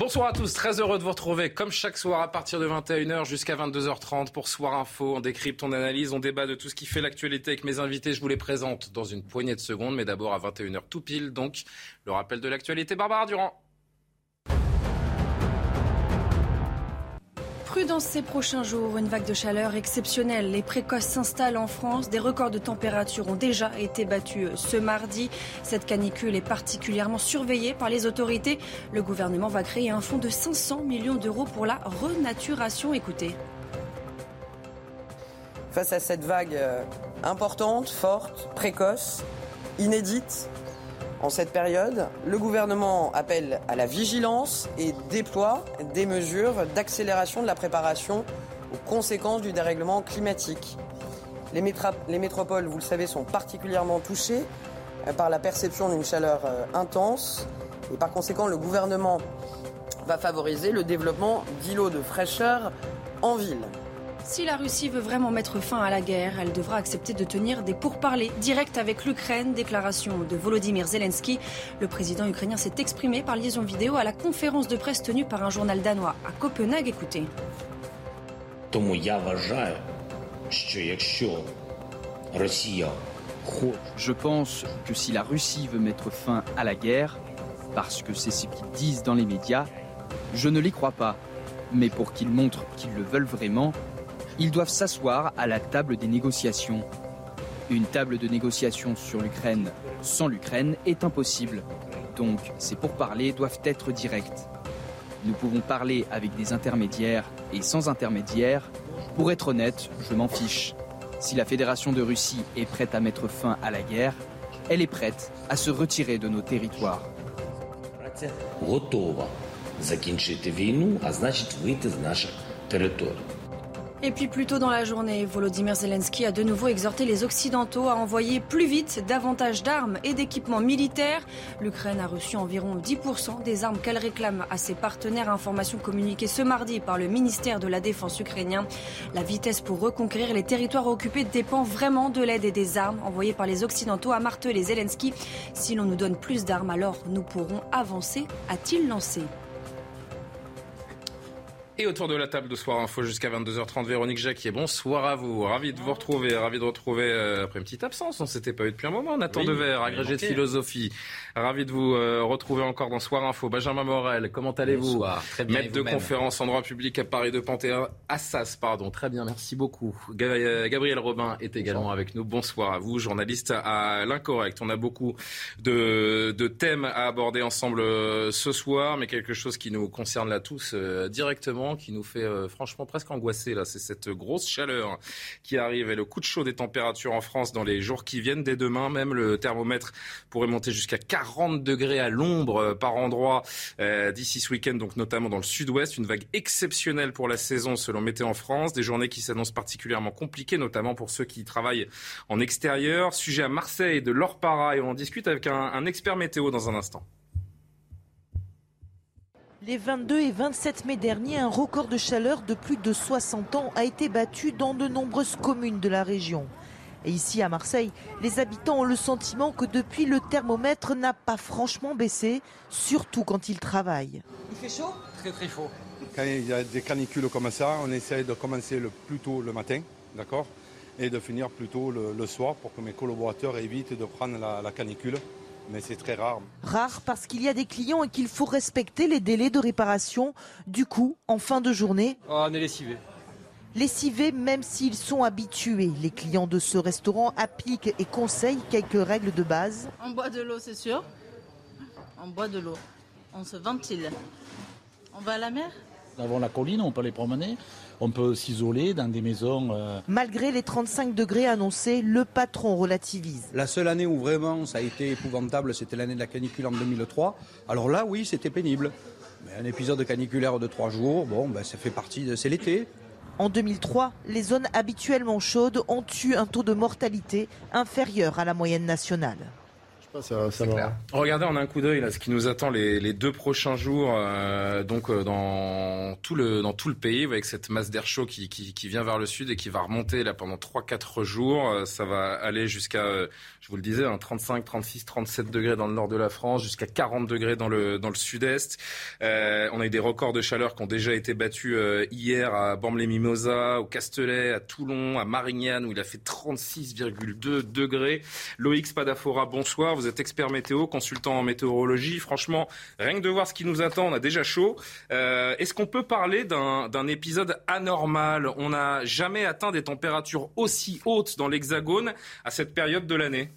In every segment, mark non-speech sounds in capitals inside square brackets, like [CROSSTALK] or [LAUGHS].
Bonsoir à tous, très heureux de vous retrouver comme chaque soir à partir de 21h jusqu'à 22h30 pour Soir Info. On décrypte, on analyse, on débat de tout ce qui fait l'actualité avec mes invités. Je vous les présente dans une poignée de secondes, mais d'abord à 21h tout pile. Donc, le rappel de l'actualité, Barbara Durand. Prudence ces prochains jours, une vague de chaleur exceptionnelle et précoce s'installe en France. Des records de température ont déjà été battus ce mardi. Cette canicule est particulièrement surveillée par les autorités. Le gouvernement va créer un fonds de 500 millions d'euros pour la renaturation. Écoutez. Face à cette vague euh, importante, forte, précoce, inédite, en cette période, le gouvernement appelle à la vigilance et déploie des mesures d'accélération de la préparation aux conséquences du dérèglement climatique. Les, métropoles, vous le savez, sont particulièrement touchées euh, par la perception d'une chaleur euh, intense et par conséquent, le gouvernement va favoriser le développement d'îlots de fraîcheur en ville. Si la Russie veut vraiment mettre fin à la guerre, elle devra accepter de tenir des pourparlers directs avec l'Ukraine, déclaration de Volodymyr Zelensky. Le président ukrainien s'est exprimé par liaison vidéo à la conférence de presse tenue par un journal danois à Copenhague. Écoutez. Je pense que si la Russie veut mettre fin à la guerre, parce que c'est ce qu'ils disent dans les médias, je ne les crois pas. Mais pour qu'ils montrent qu'ils le veulent vraiment, ils doivent s'asseoir à la table des négociations. Une table de négociation sur l'Ukraine sans l'Ukraine est impossible. Donc ces pourparlers doivent être directs. Nous pouvons parler avec des intermédiaires et sans intermédiaires. Pour être honnête, je m'en fiche. Si la Fédération de Russie est prête à mettre fin à la guerre, elle est prête à se retirer de nos territoires. праця готова закінчити війну, а значить вийти з наших територій. Et puis plus tôt dans la journée, Volodymyr Zelensky a de nouveau exhorté les Occidentaux à envoyer plus vite davantage d'armes et d'équipements militaires. L'Ukraine a reçu environ 10% des armes qu'elle réclame à ses partenaires. Information communiquée ce mardi par le ministère de la Défense ukrainien. La vitesse pour reconquérir les territoires occupés dépend vraiment de l'aide et des armes envoyées par les Occidentaux, a martelé Zelensky. Si l'on nous donne plus d'armes, alors nous pourrons avancer, a-t-il lancé. Et autour de la table de Soir Info jusqu'à 22h30, Véronique Jacquier, bonsoir à vous. Ravi de vous retrouver, ravi de retrouver euh, après une petite absence. On s'était pas eu depuis un moment. Nathan Oui, Dever, il agrégé de philosophie. Ravi de vous euh, retrouver encore dans Soir Info. Benjamin Morel, comment allez-vous? Très bien, Maître de conférence en droit public à Paris de Panthéon, Assas, pardon. Très bien, merci beaucoup. Euh, Gabriel Robin est également avec nous. Bonsoir à vous, journaliste à l'Incorrect. On a beaucoup de, de thèmes à aborder ensemble ce soir, mais quelque chose qui nous concerne là tous euh, directement, qui nous fait euh, franchement presque angoisser là. C'est cette grosse chaleur qui arrive et le coup de chaud des températures en France dans les jours qui viennent. Dès demain, même le thermomètre pourrait monter jusqu'à 40 degrés à l'ombre euh, par endroit euh, d'ici ce week-end, donc notamment dans le sud-ouest. Une vague exceptionnelle pour la saison selon Météo en France. Des journées qui s'annoncent particulièrement compliquées, notamment pour ceux qui travaillent en extérieur. Sujet à Marseille de Laure Para et on en discute avec un expert météo dans un instant. Les 22 et 27 mai dernier, un record de chaleur de plus de 60 ans a été battu dans de nombreuses communes de la région. Et ici à Marseille, les habitants ont le sentiment que depuis le thermomètre n'a pas franchement baissé, surtout quand ils travaillent. Il fait chaud? Très très chaud. Quand il y a des canicules comme ça, on essaye de commencer le plus tôt le matin, d'accord? Et de finir plus tôt le, le soir pour que mes collaborateurs évitent de prendre la, la canicule. Mais c'est très rare. Rare parce qu'il y a des clients et qu'il faut respecter les délais de réparation. Du coup, en fin de journée, Oh, on est lessivés même s'ils sont habitués. Les clients de ce restaurant appliquent et conseillent quelques règles de base. On boit de l'eau, c'est sûr. On boit de l'eau. On se ventile. On va à la mer? Avons la colline, on peut les promener, on peut s'isoler dans des maisons. Euh. Malgré les 35 degrés annoncés, le patron relativise. La seule année où vraiment ça a été épouvantable, c'était l'année de la canicule en 2003. Alors là, oui, c'était pénible. Mais un épisode caniculaire de trois jours, bon, ben, ça fait partie de. C'est l'été. En 2003, les zones habituellement chaudes ont eu un taux de mortalité inférieur à la moyenne nationale. Regardez en un coup d'œil là ce qui nous attend les, deux prochains jours, euh, donc euh, dans tout le dans tout le pays, avec cette masse d'air chaud qui, qui, vient vers le sud et qui va remonter là pendant 3-4 jours. Euh, ça va aller jusqu'à, je vous le disais, 35, 36, 37 degrés dans le nord de la France, jusqu'à 40 degrés dans le dans le sud-est. on a eu des records de chaleur qui ont déjà été battus hier à Bormes-les-Mimosas, au Castellet, à Toulon, à Marignane où il a fait 36,2 degrés. Loïc Spadafora, bonsoir vous êtes expert météo, consultant en météorologie. Franchement, rien que de voir ce qui nous attend, on a déjà chaud. Euh, est-ce qu'on peut parler d'un épisode anormal? On n'a jamais atteint des températures aussi hautes dans l'Hexagone à cette période de l'année.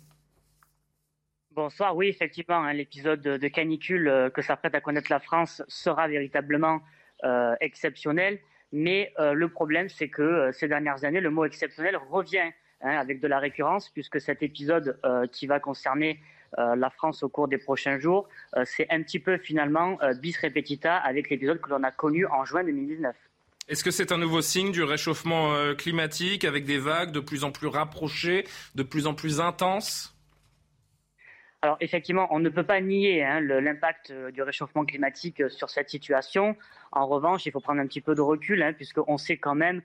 Bonsoir, oui, effectivement, hein, l'épisode de canicule euh, que s'apprête à connaître la France sera véritablement euh, exceptionnel. Mais le problème, c'est que ces dernières années, le mot exceptionnel revient hein, avec de la récurrence, puisque cet épisode qui va concerner euh, la France au cours des prochains jours, euh, c'est un petit peu finalement euh, bis repetita avec l'épisode que l'on a connu en juin 2019. Est-ce que c'est un nouveau signe du réchauffement climatique avec des vagues de plus en plus rapprochées, de plus en plus intenses? Alors effectivement, on ne peut pas nier hein, l'impact du réchauffement climatique sur cette situation. En revanche, il faut prendre un petit peu de recul, hein, puisqu'on sait quand même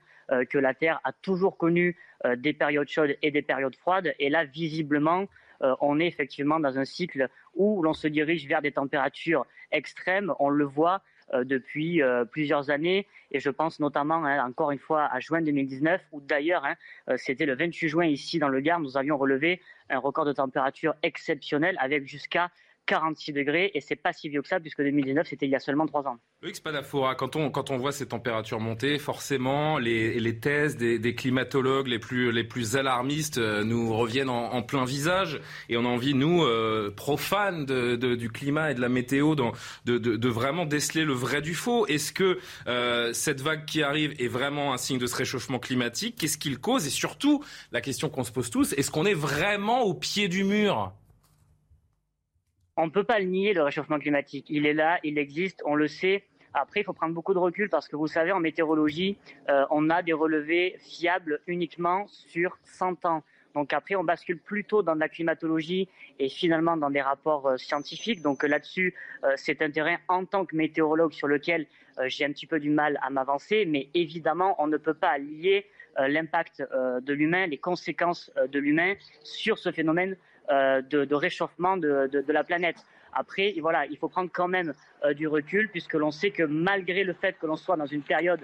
que la Terre a toujours connu des périodes chaudes et des périodes froides. Et là, visiblement, euh, on est effectivement dans un cycle où l'on se dirige vers des températures extrêmes. On le voit euh, depuis euh, plusieurs années. Et je pense notamment hein, encore une fois à juin 2019 où d'ailleurs hein, c'était le 28 juin ici dans le Gard nous avions relevé un record de température exceptionnel avec jusqu'à 46 degrés et c'est pas si vieux que ça puisque 2019 c'était il y a seulement trois ans. Loïc Spadafora, quand on, quand on voit ces températures monter, forcément les, les thèses des, climatologues les plus, les plus alarmistes euh, nous reviennent en, plein visage et on a envie, nous, euh, profanes de, du climat et de la météo, de, de, vraiment déceler le vrai du faux. Est-ce que euh, cette vague qui arrive est vraiment un signe de ce réchauffement climatique? Qu'est-ce qu'il cause? Et surtout, la question qu'on se pose tous, est-ce qu'on est vraiment au pied du mur? On ne peut pas le nier, le réchauffement climatique. Il est là, il existe, on le sait. Après, il faut prendre beaucoup de recul parce que vous savez, en météorologie, euh, on a des relevés fiables uniquement sur 100 ans. Donc après, on bascule plutôt dans la climatologie et finalement dans des rapports euh, scientifiques. Donc là-dessus, euh, c'est un terrain en tant que météorologue sur lequel j'ai un petit peu du mal à m'avancer. Mais évidemment, on ne peut pas lier l'impact de l'humain, les conséquences de l'humain sur ce phénomène euh, de, réchauffement de, la planète. Après, voilà, il faut prendre quand même euh, du recul puisque l'on sait que malgré le fait que l'on soit dans une période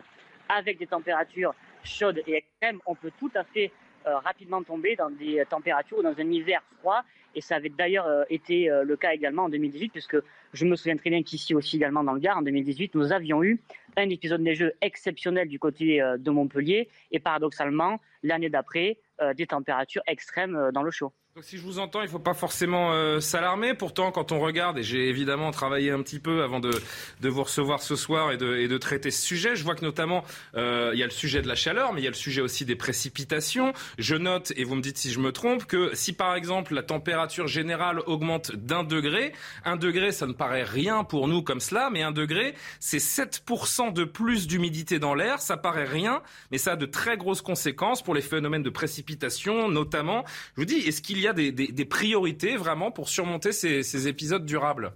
avec des températures chaudes et extrêmes, on peut tout à fait euh, rapidement tomber dans des températures ou dans un hiver froid. Et ça avait d'ailleurs été le cas également en 2018, puisque je me souviens très bien qu'ici aussi également dans le Gard, en 2018, nous avions eu un épisode neigeux exceptionnel du côté de Montpellier, et paradoxalement, l'année d'après, des températures extrêmes dans le chaud. Donc, si je vous entends, il ne faut pas forcément euh, s'alarmer. Pourtant, quand on regarde, et j'ai évidemment travaillé un petit peu avant de, de vous recevoir ce soir et de, et de, traiter ce sujet, je vois que notamment, euh, il y a le sujet de la chaleur, mais il y a le sujet aussi des précipitations. Je note, et vous me dites si je me trompe, que si par exemple la température générale augmente d'un degré, un degré, ça ne paraît rien pour nous comme cela, mais un degré, c'est 7% de plus d'humidité dans l'air. Ça paraît rien, mais ça a de très grosses conséquences pour les phénomènes de précipitation, notamment. Je vous dis, est-ce qu'il y y a des, priorités vraiment pour surmonter ces, épisodes durables?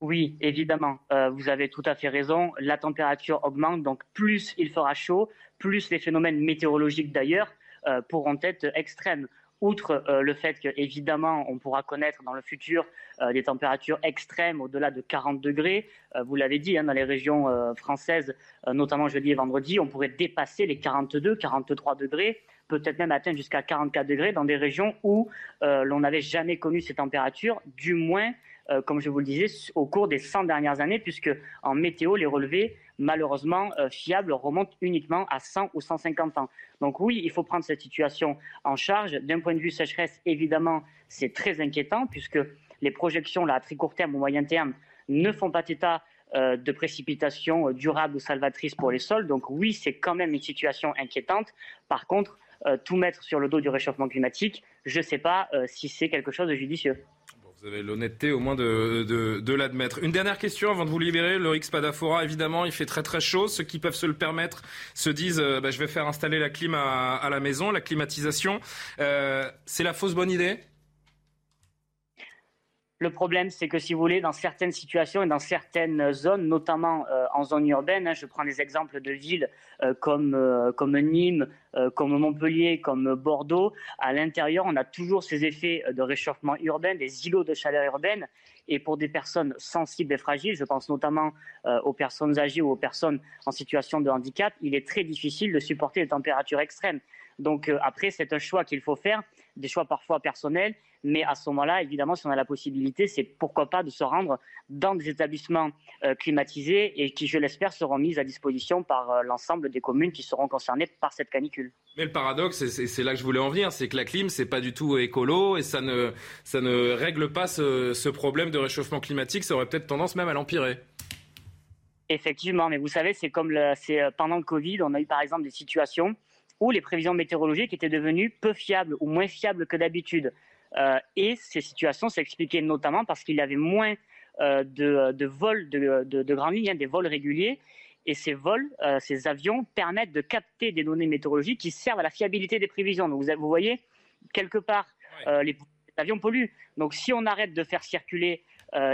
Oui, évidemment. Euh, vous avez tout à fait raison. La température augmente, donc plus il fera chaud, plus les phénomènes météorologiques d'ailleurs euh, pourront être extrêmes. Outre euh, le fait qu'évidemment, on pourra connaître dans le futur des températures extrêmes au-delà de 40 degrés. vous l'avez dit, hein, dans les régions françaises, notamment jeudi et vendredi, on pourrait dépasser les 42, 43 degrés peut-être même atteindre jusqu'à 44 degrés dans des régions où euh, l'on n'avait jamais connu ces températures, du moins, euh, comme je vous le disais, au cours des 100 dernières années, puisque en météo, les relevés, malheureusement, euh, fiables, remontent uniquement à 100 ou 150 ans. Donc oui, il faut prendre cette situation en charge. D'un point de vue sécheresse, évidemment, c'est très inquiétant, puisque les projections là, à très court terme ou moyen terme ne font pas état de précipitations durables ou salvatrices pour les sols. Donc oui, c'est quand même une situation inquiétante. Par contre, tout mettre sur le dos du réchauffement climatique, je ne sais pas si c'est quelque chose de judicieux. Vous avez l'honnêteté au moins de, l'admettre. Une dernière question avant de vous libérer. Le Rix Padafora, évidemment, il fait très très chaud. Ceux qui peuvent se le permettre se disent bah, je vais faire installer la clim à, la maison, la climatisation. c'est la fausse bonne idée? Le problème, c'est que si vous voulez, dans certaines situations et dans certaines zones, notamment euh, en zone urbaine, hein, je prends des exemples de villes euh, comme, euh, comme Nîmes, comme Montpellier, comme Bordeaux, à l'intérieur, on a toujours ces effets de réchauffement urbain, des îlots de chaleur urbaine. Et pour des personnes sensibles et fragiles, je pense notamment aux personnes âgées ou aux personnes en situation de handicap, il est très difficile de supporter les températures extrêmes. Donc après, c'est un choix qu'il faut faire, des choix parfois personnels, mais à ce moment-là, évidemment, si on a la possibilité, c'est pourquoi pas de se rendre dans des établissements euh, climatisés et qui, je l'espère, seront mis à disposition par euh, l'ensemble des communes qui seront concernées par cette canicule. Mais le paradoxe, et c'est là que je voulais en venir, c'est que la clim, c'est pas du tout écolo et ça ne, ça ne règle pas ce, ce problème de réchauffement climatique. Ça aurait peut-être tendance même à l'empirer. Effectivement, mais vous savez, c'est comme le, euh, pendant le Covid, on a eu par exemple des situations où les prévisions météorologiques étaient devenues peu fiables ou moins fiables que d'habitude. Euh, et ces situations s'expliquaient notamment parce qu'il y avait moins euh, de, vols de, de, grandes lignes, hein, des vols réguliers. Et ces vols, euh, ces avions permettent de capter des données météorologiques qui servent à la fiabilité des prévisions. Donc vous, voyez, quelque part, les, avions polluent. Donc si on arrête de faire circuler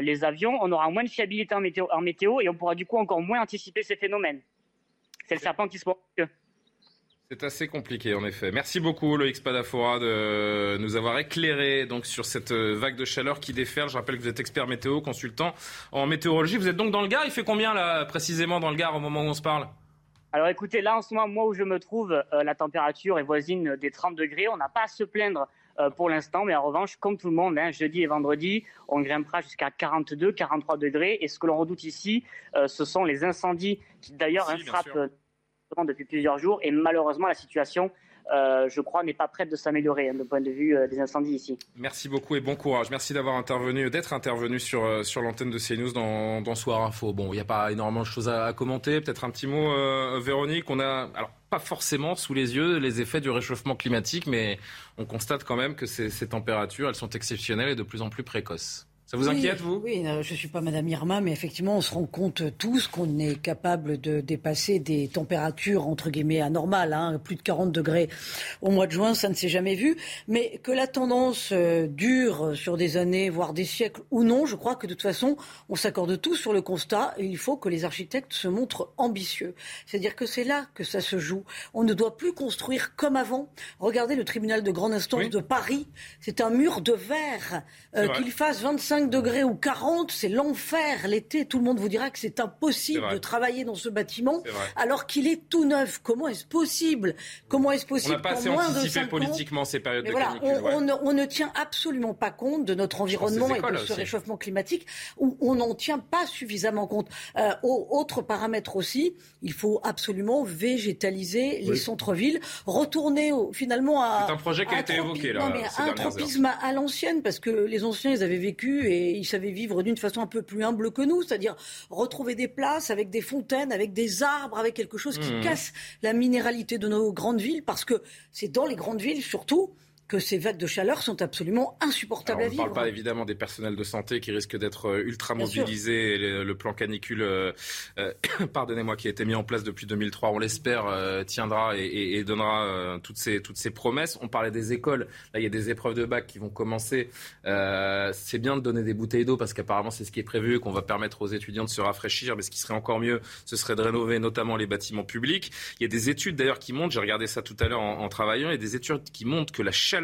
les avions, on aura moins de fiabilité en météo, en météo, et on pourra du coup encore moins anticiper ces phénomènes. C'est le serpent qui se mord. C'est assez compliqué en effet. Merci beaucoup Loïc Spadafora de nous avoir éclairé donc sur cette euh, vague de chaleur qui déferle. Je rappelle que vous êtes expert météo, consultant en météorologie. Vous êtes donc dans le Gard. Il fait combien là précisément dans le Gard au moment où on se parle? Alors écoutez, là en ce moment, moi où je me trouve, euh, la température est voisine des 30 degrés. On n'a pas à se plaindre euh, pour l'instant, mais en revanche, comme tout le monde, hein, jeudi et vendredi, on grimpera jusqu'à 42, 43 degrés. Et ce que l'on redoute ici, ce sont les incendies qui d'ailleurs frappent depuis plusieurs jours et malheureusement la situation euh, je crois, n'est pas prête de s'améliorer hein, du point de vue euh, des incendies ici. Merci beaucoup et bon courage. Merci d'avoir intervenu, d'être intervenu sur, euh, sur l'antenne de CNews dans, dans Soir Info. Bon, il n'y a pas énormément de choses à, commenter. Peut-être un petit mot, Véronique. On a, alors, pas forcément sous les yeux les effets du réchauffement climatique, mais on constate quand même que ces températures, elles sont exceptionnelles et de plus en plus précoces. Ça vous inquiète, vous? Oui, je ne suis pas Madame Irma, mais effectivement, on se rend compte tous qu'on est capable de dépasser des températures, entre guillemets, anormales. Hein, plus de 40 degrés au mois de juin, ça ne s'est jamais vu. Mais que la tendance euh, dure sur des années, voire des siècles ou non, je crois que de toute façon, on s'accorde tous sur le constat. Et il faut que les architectes se montrent ambitieux. C'est-à-dire que c'est là que ça se joue. On ne doit plus construire comme avant. Regardez le tribunal de grande instance de Paris. C'est un mur de verre. Euh, qu'il fasse 25 degrés ou 40, c'est l'enfer. L'été, tout le monde vous dira que c'est impossible de travailler dans ce bâtiment alors qu'il est tout neuf. Comment est-ce possible? Comment est-ce possible On n'a pas assez anticipé politiquement ces périodes de voilà, on, ne, tient absolument pas compte de notre environnement et de ce réchauffement climatique. Où on n'en tient pas suffisamment compte. Euh, autre paramètre aussi, il faut absolument végétaliser les centres-villes, retourner finalement à. C'est un projet qui a été évoqué là. un tropisme à l'ancienne parce que les anciens ils avaient vécu et ils savaient vivre d'une façon un peu plus humble que nous, c'est-à-dire retrouver des places avec des fontaines, avec des arbres, avec quelque chose qui mmh. casse la minéralité de nos grandes villes, parce que c'est dans les grandes villes surtout que ces vagues de chaleur sont absolument insupportables à vivre. On ne parle pas évidemment des personnels de santé qui risquent d'être euh, ultra mobilisés. Le, plan canicule, euh, euh, [COUGHS] pardonnez-moi, qui a été mis en place depuis 2003, on l'espère, tiendra et, donnera toutes, ces, toutes ces promesses. On parlait des écoles. Là, il y a des épreuves de bac qui vont commencer. c'est bien de donner des bouteilles d'eau parce qu'apparemment, c'est ce qui est prévu, qu'on va permettre aux étudiants de se rafraîchir. Mais ce qui serait encore mieux, ce serait de rénover notamment les bâtiments publics. Il y a des études d'ailleurs qui montrent, j'ai regardé ça tout à l'heure en, en travaillant, il y a des études qui montrent que la chaleur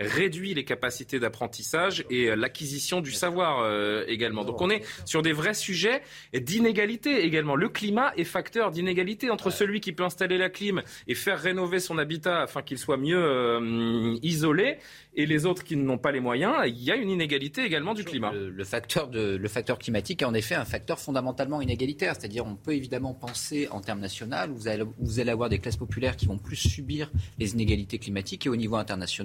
réduit les capacités d'apprentissage et euh, l'acquisition du savoir euh, également. Donc on est sur des vrais sujets d'inégalité également. Le climat est facteur d'inégalité entre celui qui peut installer la clim et faire rénover son habitat afin qu'il soit mieux euh, isolé et les autres qui n'ont pas les moyens, il y a une inégalité également du climat. Le, facteur, de, le facteur climatique est en effet un facteur fondamentalement inégalitaire. C'est-à-dire on peut évidemment penser en termes nationaux, vous allez, vous allez avoir des classes populaires qui vont plus subir les inégalités climatiques et au niveau international,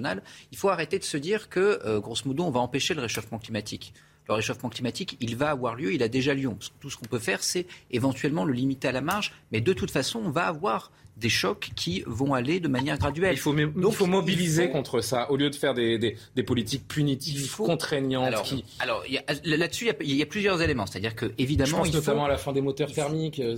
il faut arrêter de se dire que, euh, grosso modo, on va empêcher le réchauffement climatique. le réchauffement climatique, il va avoir lieu, il a déjà lieu. Tout ce qu'on peut faire, c'est éventuellement le limiter à la marge, mais de toute façon, on va avoir des chocs qui vont aller de manière graduelle. Il faut, Donc, il faut mobiliser contre ça, au lieu de faire des, des, des politiques punitives, contraignantes. Alors, qui... alors là-dessus, il, y, a plusieurs éléments. C'est-à-dire que, évidemment, Je pense notamment à la fin des moteurs thermiques, euh,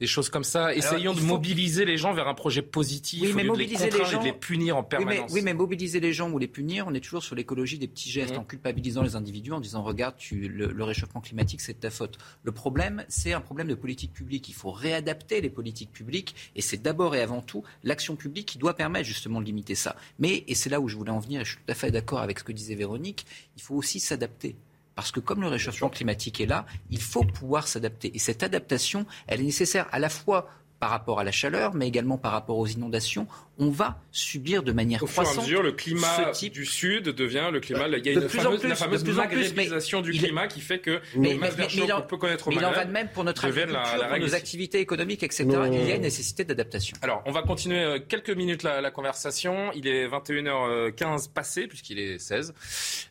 des, choses comme ça. Essayons de mobiliser les gens vers un projet positif, oui, mais mobiliser de les, gens... et de les punir en permanence. Oui mais, mobiliser les gens ou les punir, on est toujours sur l'écologie des petits gestes, mmh. en culpabilisant les individus, en disant regarde, tu, le, le réchauffement climatique, c'est de ta faute. Le problème, c'est un problème de politique publique. Il faut réadapter les politiques publiques, et c'est d'abord et avant tout l'action publique qui doit permettre justement de limiter ça. Mais, et c'est là où je voulais en venir, et je suis tout à fait d'accord avec ce que disait Véronique, il faut aussi s'adapter. Parce que comme le réchauffement climatique est là, il faut pouvoir s'adapter. Et cette adaptation, elle est nécessaire à la fois par rapport à la chaleur, mais également par rapport aux inondations, on va subir de manière croissante. Au fur et à mesure, le climat du sud devient le climat. Il y a une fameuse, la fameuse maghrébisation du climat qui fait que mais, le qu'on peut connaître au mais il en va de même pour notre agriculture, pour nos activités économiques, etc. Il y a une nécessité d'adaptation. Alors, on va continuer euh, quelques minutes la, la conversation. Il est 21h15 passé, puisqu'il est 16.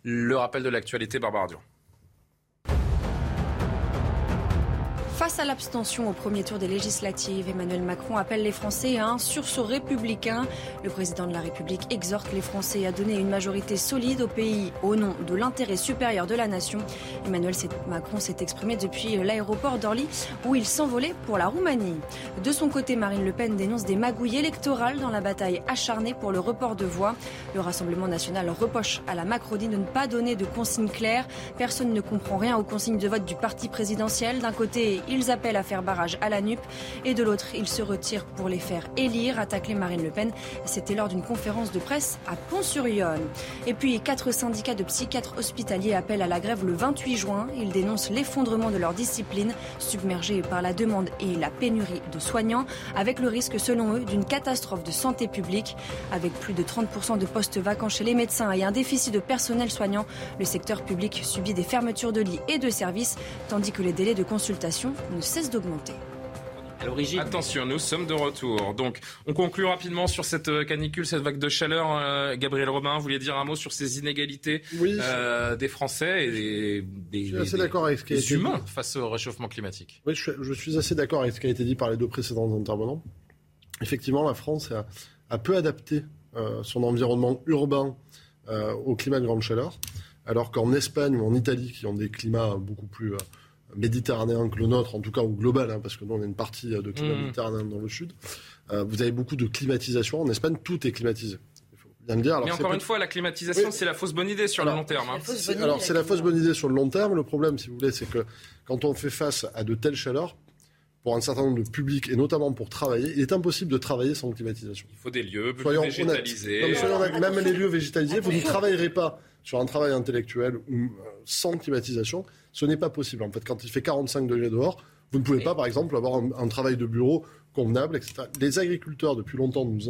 Le rappel de l'actualité, Barbara Durand. Face à l'abstention au premier tour des législatives, Emmanuel Macron appelle les Français à un sursaut républicain. Le président de la République exhorte les Français à donner une majorité solide au pays au nom de l'intérêt supérieur de la nation. Emmanuel Macron s'est exprimé depuis l'aéroport d'Orly où il s'envolait pour la Roumanie. De son côté, Marine Le Pen dénonce des magouilles électorales dans la bataille acharnée pour le report de voix. Le Rassemblement national reproche à la Macronie de ne pas donner de consignes claires. Personne ne comprend rien aux consignes de vote du parti présidentiel. D'un côté, ils appellent à faire barrage à la NUP et de l'autre, ils se retirent pour les faire élire, attaquer Marine Le Pen. C'était lors d'une conférence de presse à Pont-sur-Yonne. Et puis, quatre syndicats de psychiatres hospitaliers appellent à la grève le 28 juin. Ils dénoncent l'effondrement de leur discipline, submergée par la demande et la pénurie de soignants, avec le risque, selon eux, d'une catastrophe de santé publique. Avec plus de 30% de postes vacants chez les médecins et un déficit de personnel soignant, le secteur public subit des fermetures de lits et de services, tandis que les délais de consultation ne cesse d'augmenter. Attention, nous sommes de retour. Donc, on conclut rapidement sur cette euh, canicule, cette vague de chaleur. Euh, Gabriel Robin, vous vouliez dire un mot sur ces inégalités euh, des Français et des, humains face au réchauffement climatique Oui, je, suis assez d'accord avec ce qui a été dit par les deux précédents intervenants. Effectivement, la France a, peu adapté son environnement urbain au climat de grande chaleur, alors qu'en Espagne ou en Italie, qui ont des climats beaucoup plus méditerranéen que le nôtre, en tout cas au global, hein, parce que nous on a une partie euh, de climat mmh. méditerranéen dans le sud, euh, vous avez beaucoup de climatisation. En Espagne, tout est climatisé. Bien le dire. Alors, Mais encore une fois, la climatisation, c'est la fausse bonne idée sur le long terme. Hein. Alors, c'est la fausse bonne idée sur le long terme. Le problème, si vous voulez, c'est que quand on fait face à de telles chaleurs, pour un certain nombre de publics, et notamment pour travailler, il est impossible de travailler sans climatisation. Il faut des lieux végétalisés. même les lieux végétalisés, vous ne travaillerez pas sur un travail intellectuel ou euh, sans climatisation ce n'est pas possible. En fait, quand il fait 45 degrés dehors, vous ne pouvez pas, par exemple, avoir un, travail de bureau convenable, etc. Les agriculteurs, depuis longtemps, nous,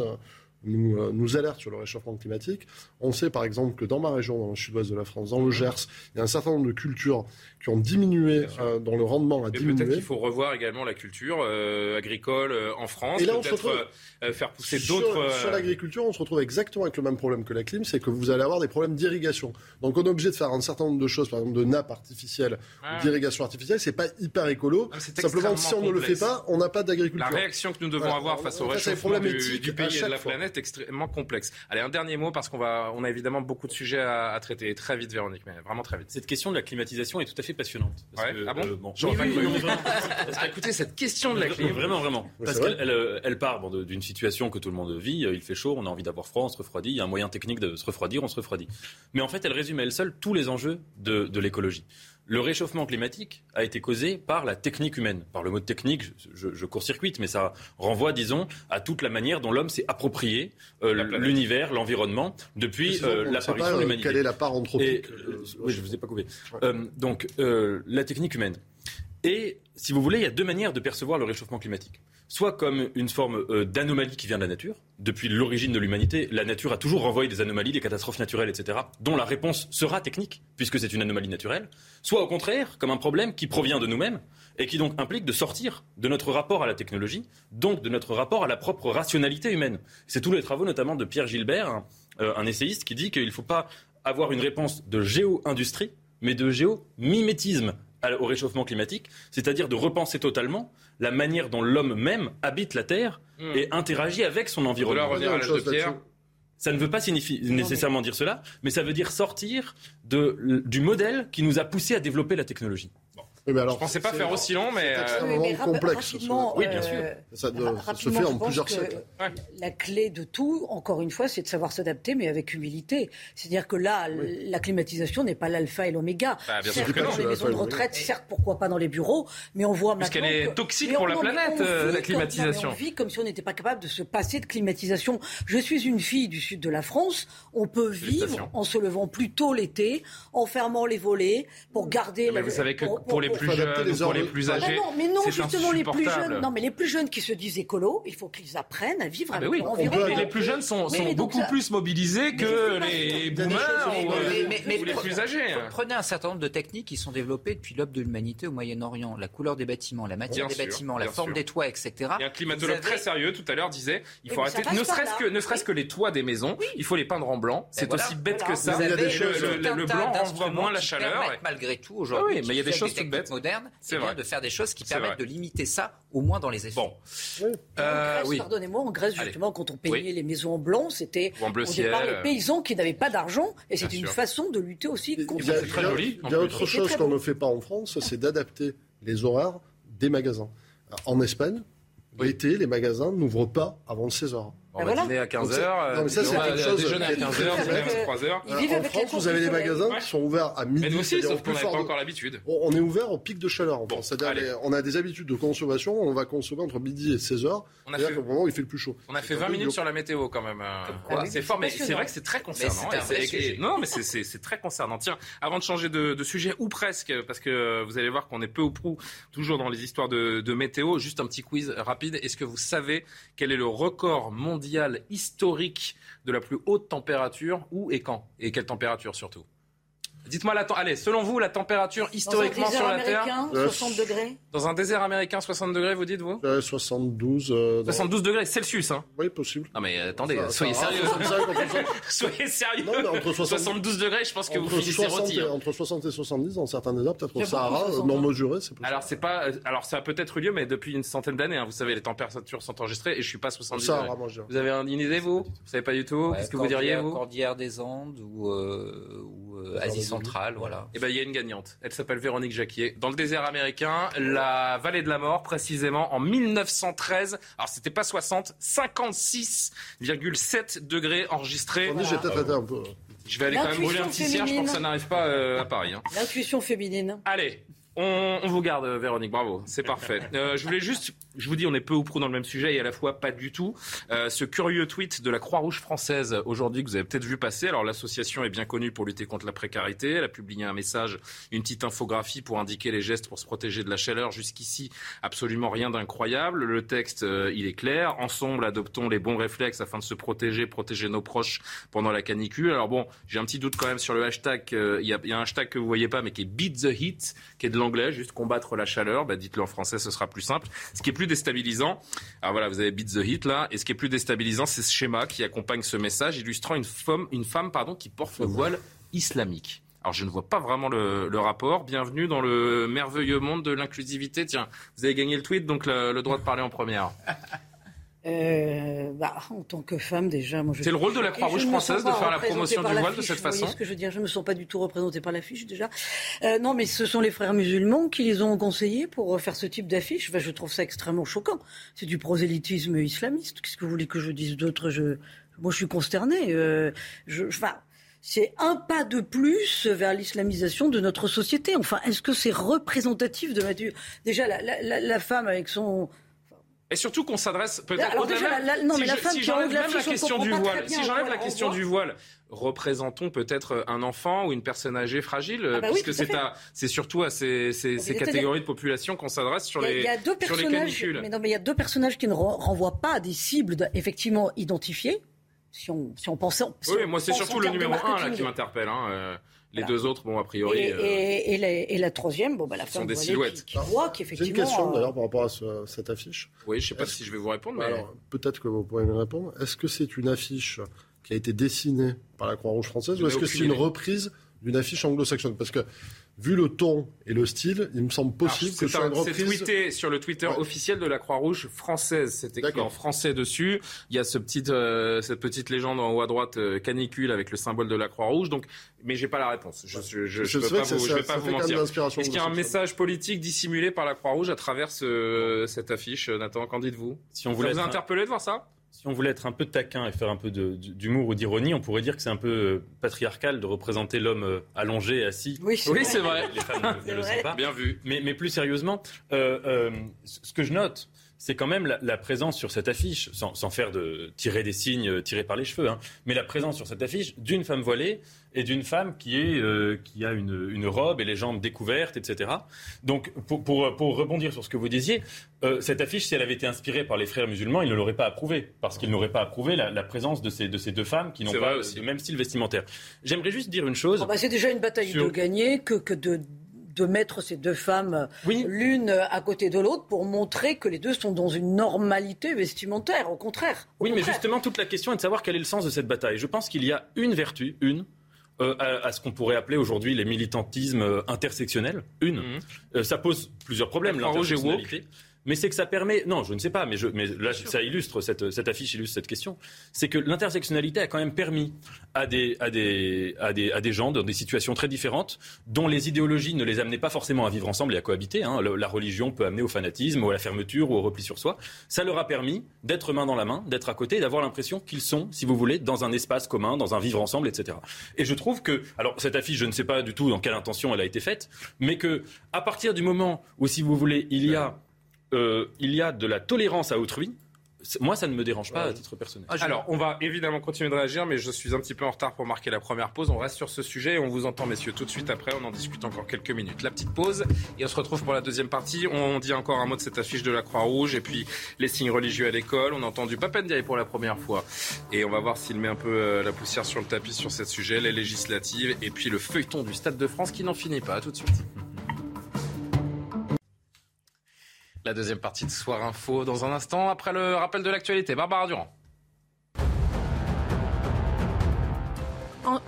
nous, euh, nous alerte sur le réchauffement climatique. On sait par exemple que dans ma région, dans le sud-ouest de la France, dans le Gers, il y a un certain nombre de cultures qui ont diminué, euh, dans le rendement a diminué. Peut-être qu'il faut revoir également la culture euh, agricole en France. Et là, on se retrouve faire pousser d'autres. Sur, l'agriculture, on se retrouve exactement avec le même problème que la clim, c'est que vous allez avoir des problèmes d'irrigation. Donc on est obligé de faire un certain nombre de choses, par exemple de nappes artificielles, ah. d'irrigation artificielle. C'est pas hyper écolo. Ah, Simplement, si on ne le fait pas, on n'a pas d'agriculture. La réaction que nous devons avoir face au réchauffement du, du, pays et de la planète est extrêmement complexe. Allez, un dernier mot parce qu'on va, on a évidemment beaucoup de sujets à, traiter. Très vite, Véronique, mais vraiment très vite. Cette question de la climatisation est tout à fait passionnante. ah bon, euh, [LAUGHS] Écoutez, cette question de la clim. Vraiment, vraiment. Parce qu'elle euh, elle, part d'une situation que tout le monde vit. Il fait chaud, on a envie d'avoir froid, on se refroidit. Il y a un moyen technique de se refroidir, on se refroidit. Mais en fait, elle résume elle seule tous les enjeux de, de l'écologie le réchauffement climatique a été causé par la technique humaine. Par le mot technique, je, court-circuite, mais ça renvoie, disons, à toute la manière dont l'homme s'est approprié euh, l'univers, l'environnement, depuis euh, l'apparition de l'humanité. Quelle est la part anthropique euh, Oui, je vous ai pas coupé. donc, la technique humaine. Et, si vous voulez, il y a deux manières de percevoir le réchauffement climatique. Soit comme une forme euh, d'anomalie qui vient de la nature. Depuis l'origine de l'humanité, la nature a toujours renvoyé des anomalies, des catastrophes naturelles, etc., dont la réponse sera technique, puisque c'est une anomalie naturelle. Soit au contraire, comme un problème qui provient de nous-mêmes, et qui donc implique de sortir de notre rapport à la technologie, donc de notre rapport à la propre rationalité humaine. C'est tous les travaux notamment de Pierre Gilbert, un, euh, un essayiste, qui dit qu'il ne faut pas avoir une réponse de géo-industrie, mais de géomimétisme au réchauffement climatique, c'est-à-dire de repenser totalement la manière dont l'homme même habite la Terre Hmm. et interagit avec son environnement. de pierre. Ça ne veut pas signifier, nécessairement dire cela, mais ça veut dire sortir de, du modèle qui nous a poussé à développer la technologie. Je pensais pas faire aussi long, mais. C'est euh, extrêmement mais complexe. rapidement, Oui, bien sûr. euh, Ça, se fait en plusieurs siècles. La clé de tout, encore une fois, c'est de savoir s'adapter, mais avec humilité. C'est-à-dire que là, la climatisation n'est pas l'alpha et l'oméga. Bah, bien sûr certes, que non. dans les maisons de retraite, certes, pourquoi pas dans les bureaux, mais on voit Puisqu'elle maintenant est que- toxique Mais pour on- la planète, euh, la climatisation. on vit comme si on n'était pas capable de se passer de climatisation. Je suis une fille du sud de la France. On peut vivre en se levant plus tôt l'été, en fermant les volets pour garder. Mais la- vous savez que pour- les pour- plus jeunes, pour les plus Ah ah âgés, non, mais non, c'est justement les plus jeunes. Non, mais les plus jeunes qui se disent écolo, il faut qu'ils apprennent à vivre Ah avec bah oui, leur on peut- environnement. mais les plus jeunes sont, mais beaucoup ça- plus mobilisés que les boomers ou, euh, ou les plus âgés. hein. Prenez un certain nombre de techniques qui sont développées depuis l'aube de l'humanité au Moyen-Orient. La couleur des bâtiments, la matière des bâtiments, la forme des toits, etc. Et un climatologue très sérieux tout à l'heure disait il Oui, faut ça arrêter, ne serait-ce que, ne serait-ce que les toits des maisons, il faut les peindre en blanc. C'est voilà, aussi bête que ça. Le, blanc renvoie moins la chaleur. malgré tout aujourd'hui. Ah oui, mais il y a des avec choses toutes bêtes. modernes, C'est eh bien, vrai. de faire des choses qui C'est permettent vrai. de limiter ça, au moins dans les effets. Bon. Euh, Grèce, oui. pardonnez-moi, en Grèce, Allez. justement, quand on peignait Oui. les maisons en blanc, c'était au départ ciel. les paysans qui n'avaient pas d'argent, et c'était une sûr. façon de lutter aussi contre Il y a, C'est très il y a- joli, en il y a plus. autre C'est chose qu'on ne fait pas en France, c'est d'adapter les horaires des magasins. En Espagne, l'été, les magasins n'ouvrent pas avant 16 heures. On va dîner à Donc 15h, ça- non, mais ça, c'est quelque chose déjeuner à qui est 15h, très dîner à clair. 23h. Ils vivent en France, vous avez soleil. magasins qui sont ouverts à midi. Mais nous aussi, sauf au qu'on fort pas encore l'habitude. On est ouvert au pic de chaleur. en France. On a des habitudes de consommation. On va consommer entre midi et 16 heures. On a C'est-à-dire fait- qu'au moment où il fait le plus chaud. On a fait C'est un 20 peu minutes sur la météo quand même. euh. C'est fort, mais c'est vrai que c'est très concernant. Non, mais c'est- très concernant. Tiens, avant de changer de, sujet, ou presque, parce que vous allez voir qu'on est peu ou prou toujours dans les histoires de météo. Juste un petit quiz rapide. Est-ce que vous savez quel est le record mondial historique de la plus haute température. Où et quand Et quelle température surtout? Dites-moi la Allez, selon vous, la température Dans un historiquement sur la Terre américain, Euh, 60 degrés. Dans un désert américain, 60 degrés, vous dites vous Ouais, 72. euh, dans- 72 degrés Celsius, hein Oui, possible. Non mais attendez, Ça- soyez ça- sérieux. [LAUGHS] ça. Soyez sérieux. Non, mais entre 60 72 degrés, je pense que vous finissez 60, rôti. et, hein. entre 60 et 70 dans certains déserts, peut-être au Sahara, euh, 60, non mesuré, c'est possible. Alors c'est pas, euh, alors ça a peut-être eu lieu, mais depuis une centaine d'années, hein, vous savez, les températures sont enregistrées et je suis pas à Au 70 Sahara, degrés. moi, je dirais. Vous avez une idée vous? Vous savez pas du tout Ouais, Qu'est-ce que vous diriez Cordillère- vous? Cordillère des Andes ou, euh, ou euh, Asie des centrale, voilà. Eh ben il y a une gagnante. Elle s'appelle Véronique Jacquier. Dans le désert américain, la vallée de la mort, précisément en 1913. Alors c'était pas 60, 56,7 degrés enregistrés. On dit, j'ai peut-être été un peu. Je vais aller quand même brûler un petit cierge pour que ça n'arrive pas euh, à Paris. hein. L'intuition féminine. Allez, on, vous garde, euh, Véronique, bravo, c'est parfait. Euh, je voulais juste, je vous dis, on est peu ou prou dans le même sujet et à la fois pas du tout. Euh, ce curieux tweet de la Croix-Rouge française aujourd'hui que vous avez peut-être vu passer. Alors l'association est bien connue pour lutter contre la précarité. Elle a publié un message, une petite infographie pour indiquer les gestes pour se protéger de la chaleur. Jusqu'ici, absolument rien d'incroyable. Le texte, il est clair. Ensemble, adoptons les bons réflexes afin de se protéger, protéger nos proches pendant la canicule. Alors bon, j'ai un petit doute quand même sur le hashtag. Il y, a, il y a un hashtag que vous voyez pas, mais qui est Beat the Heat, qui est de l'anglais, juste combattre la chaleur. Bah, dites-le en français, ce sera plus simple. Ce qui est plus déstabilisant, alors voilà, vous avez Beat the Heat là, et ce qui est plus déstabilisant, c'est ce schéma qui accompagne ce message, illustrant une femme, pardon, qui porte le voile islamique. Alors je ne vois pas vraiment le, rapport. Bienvenue dans le merveilleux monde de l'inclusivité. Tiens, vous avez gagné le tweet, donc le droit de parler en première. [LAUGHS] Euh, bah, en tant que femme, déjà, moi je. C'est le rôle de la Croix-Rouge française de faire la promotion du voile de cette façon ce que je veux dire? Je ne me sens pas du tout représentée par l'affiche déjà. Euh, non, mais ce sont les frères musulmans qui les ont conseillés pour faire ce type d'affiche. Enfin, je trouve ça extrêmement choquant. C'est du prosélytisme islamiste. Qu'est-ce que vous voulez que je dise d'autre? Je... Moi, je suis consterné. Euh, je... Enfin, c'est un pas de plus vers l'islamisation de notre société. Enfin, est-ce que c'est représentatif de Déjà, la, la- la- la femme avec son Et surtout qu'on s'adresse peut-être si la j'enlève la question du voile, si j'enlève la on question du voile, représentons peut-être un enfant ou une personne âgée fragile, Ah bah oui, puisque à c'est fait. à, c'est surtout à ces, ces, catégories de population qu'on s'adresse sur les, sur les canicules. mais non, mais il y a deux personnages qui ne ren- renvoient pas à des cibles effectivement identifiées. Si on, si on pensait. si oui, on moi c'est surtout le numéro un là marketing. qui m'interpelle. Hein. euh, Les Voilà. deux autres, bon a priori. Et, euh, et- et la, et la troisième, bon, bah, la Ce sont femme des silhouettes. Qui, qui voit J'ai qu'effectivement. une question euh, d'ailleurs par rapport à ce- cette affiche. Oui, je sais pas si je vais vous répondre, mais Alors, peut-être que vous pourrez me répondre. Est-ce que c'est une affiche qui a été dessinée par la Croix-Rouge française Je ou est-ce que c'est une reprise d'une affiche anglo-saxonne? Parce que vu le ton et le style, il me semble possible que sur une reprise... C'est tweeté sur le Twitter officiel de la Croix-Rouge française. C'est écrit en français dessus. Il y a ce petit, euh, cette petite légende en haut à droite, euh, canicule, avec le symbole de la Croix-Rouge. Donc, mais j'ai pas la réponse. Je ne je, je, peux pas vous, je vais pas vous mentir. Est-ce qu'il y a un message politique dissimulé par la Croix-Rouge à travers ce, cette affiche Nathan, qu'en dites-vous? Si on voulait ça vous a interpellé de voir ça? Si on voulait être un peu taquin et faire un peu d'humour ou d'ironie, on pourrait dire que c'est un peu euh, patriarcal de représenter l'homme euh, allongé, assis. Oui, c'est vrai. Les femmes ne, le sont pas. Bien vu. Mais, mais plus sérieusement, euh, ce que je note, c'est quand même la, présence sur cette affiche, sans, faire de tirer des signes tirés par les cheveux, hein, mais la présence sur cette affiche d'une femme voilée et d'une femme qui, est, euh, qui a une, une, robe et les jambes découvertes, etc. Donc, pour, pour, pour rebondir sur ce que vous disiez, euh, cette affiche, si elle avait été inspirée par les frères musulmans, ils ne l'auraient pas approuvée, parce qu'ils n'auraient pas approuvé la, la, présence de ces, de ces deux femmes qui n'ont pas le même style vestimentaire. J'aimerais juste dire une chose. Oh bah c'est déjà une bataille de gagner que, que de de mettre ces deux femmes l'une à côté de l'autre pour montrer que les deux sont dans une normalité vestimentaire, au contraire. oui, mais justement, toute la question est de savoir quel est le sens de cette bataille. Je pense qu'il y a une vertu, une, euh, à, ce qu'on pourrait appeler aujourd'hui les militantismes euh, intersectionnels. Une, mhm. euh, ça pose plusieurs problèmes, l'intersectionnalité mais c'est que ça permet. Non, je ne sais pas, mais, je, mais là, ça illustre, cette, cette, affiche illustre cette question. C'est que l'intersectionnalité a quand même permis à des, à, des, à, des, à des gens dans des situations très différentes, dont les idéologies ne les amenaient pas forcément à vivre ensemble et à cohabiter. Hein. la religion peut amener au fanatisme, ou à la fermeture, ou au repli sur soi. Ça leur a permis d'être main dans la main, d'être à côté et d'avoir l'impression qu'ils sont, si vous voulez, dans un espace commun, dans un vivre ensemble, etc. Et je trouve que. Alors, cette affiche, je ne sais pas du tout dans quelle intention elle a été faite, mais que, à partir du moment où, si vous voulez, il y a euh, il y a de la tolérance à autrui, moi, ça ne me dérange pas à titre personnel. Ah, Alors, on va évidemment continuer de réagir, mais je suis un petit peu en retard pour marquer la première pause. On reste sur ce sujet et on vous entend, messieurs, tout de suite après. On en discute encore quelques minutes. La petite pause et on se retrouve pour la deuxième partie. On dit encore un mot de cette affiche de la Croix-Rouge et puis les signes religieux à l'école. On a entendu Papendiaï pour la première fois et on va voir s'il met un peu euh, la poussière sur le tapis sur ce sujet, les législatives et puis le feuilleton du Stade de France qui n'en finit pas. tout de suite. La deuxième partie de Soir Info dans un instant, après le rappel de l'actualité. Barbara Durand.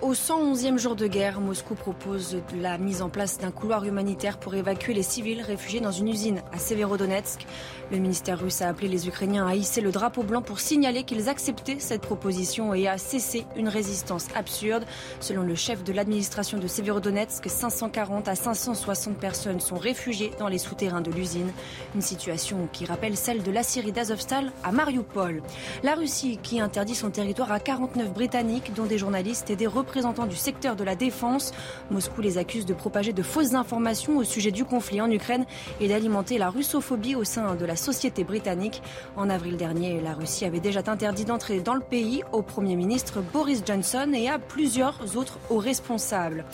Au 111e jour de guerre, Moscou propose la mise en place d'un couloir humanitaire pour évacuer les civils réfugiés dans une usine à Severodonetsk. Le ministère russe a appelé les Ukrainiens à hisser le drapeau blanc pour signaler qu'ils acceptaient cette proposition et à cesser une résistance absurde. Selon le chef de l'administration de Severodonetsk, 540 à 560 personnes sont réfugiées dans les souterrains de l'usine. Une situation qui rappelle celle de la Syrie d'Azovstal à Mariupol. La Russie qui interdit son territoire à 49 Britanniques, dont des journalistes et des représentants du secteur de la défense. Moscou les accuse de propager de fausses informations au sujet du conflit en Ukraine et d'alimenter la russophobie au sein de la société britannique. En avril dernier, la Russie avait déjà interdit d'entrer dans le pays au Premier ministre Boris Johnson et à plusieurs autres hauts responsables.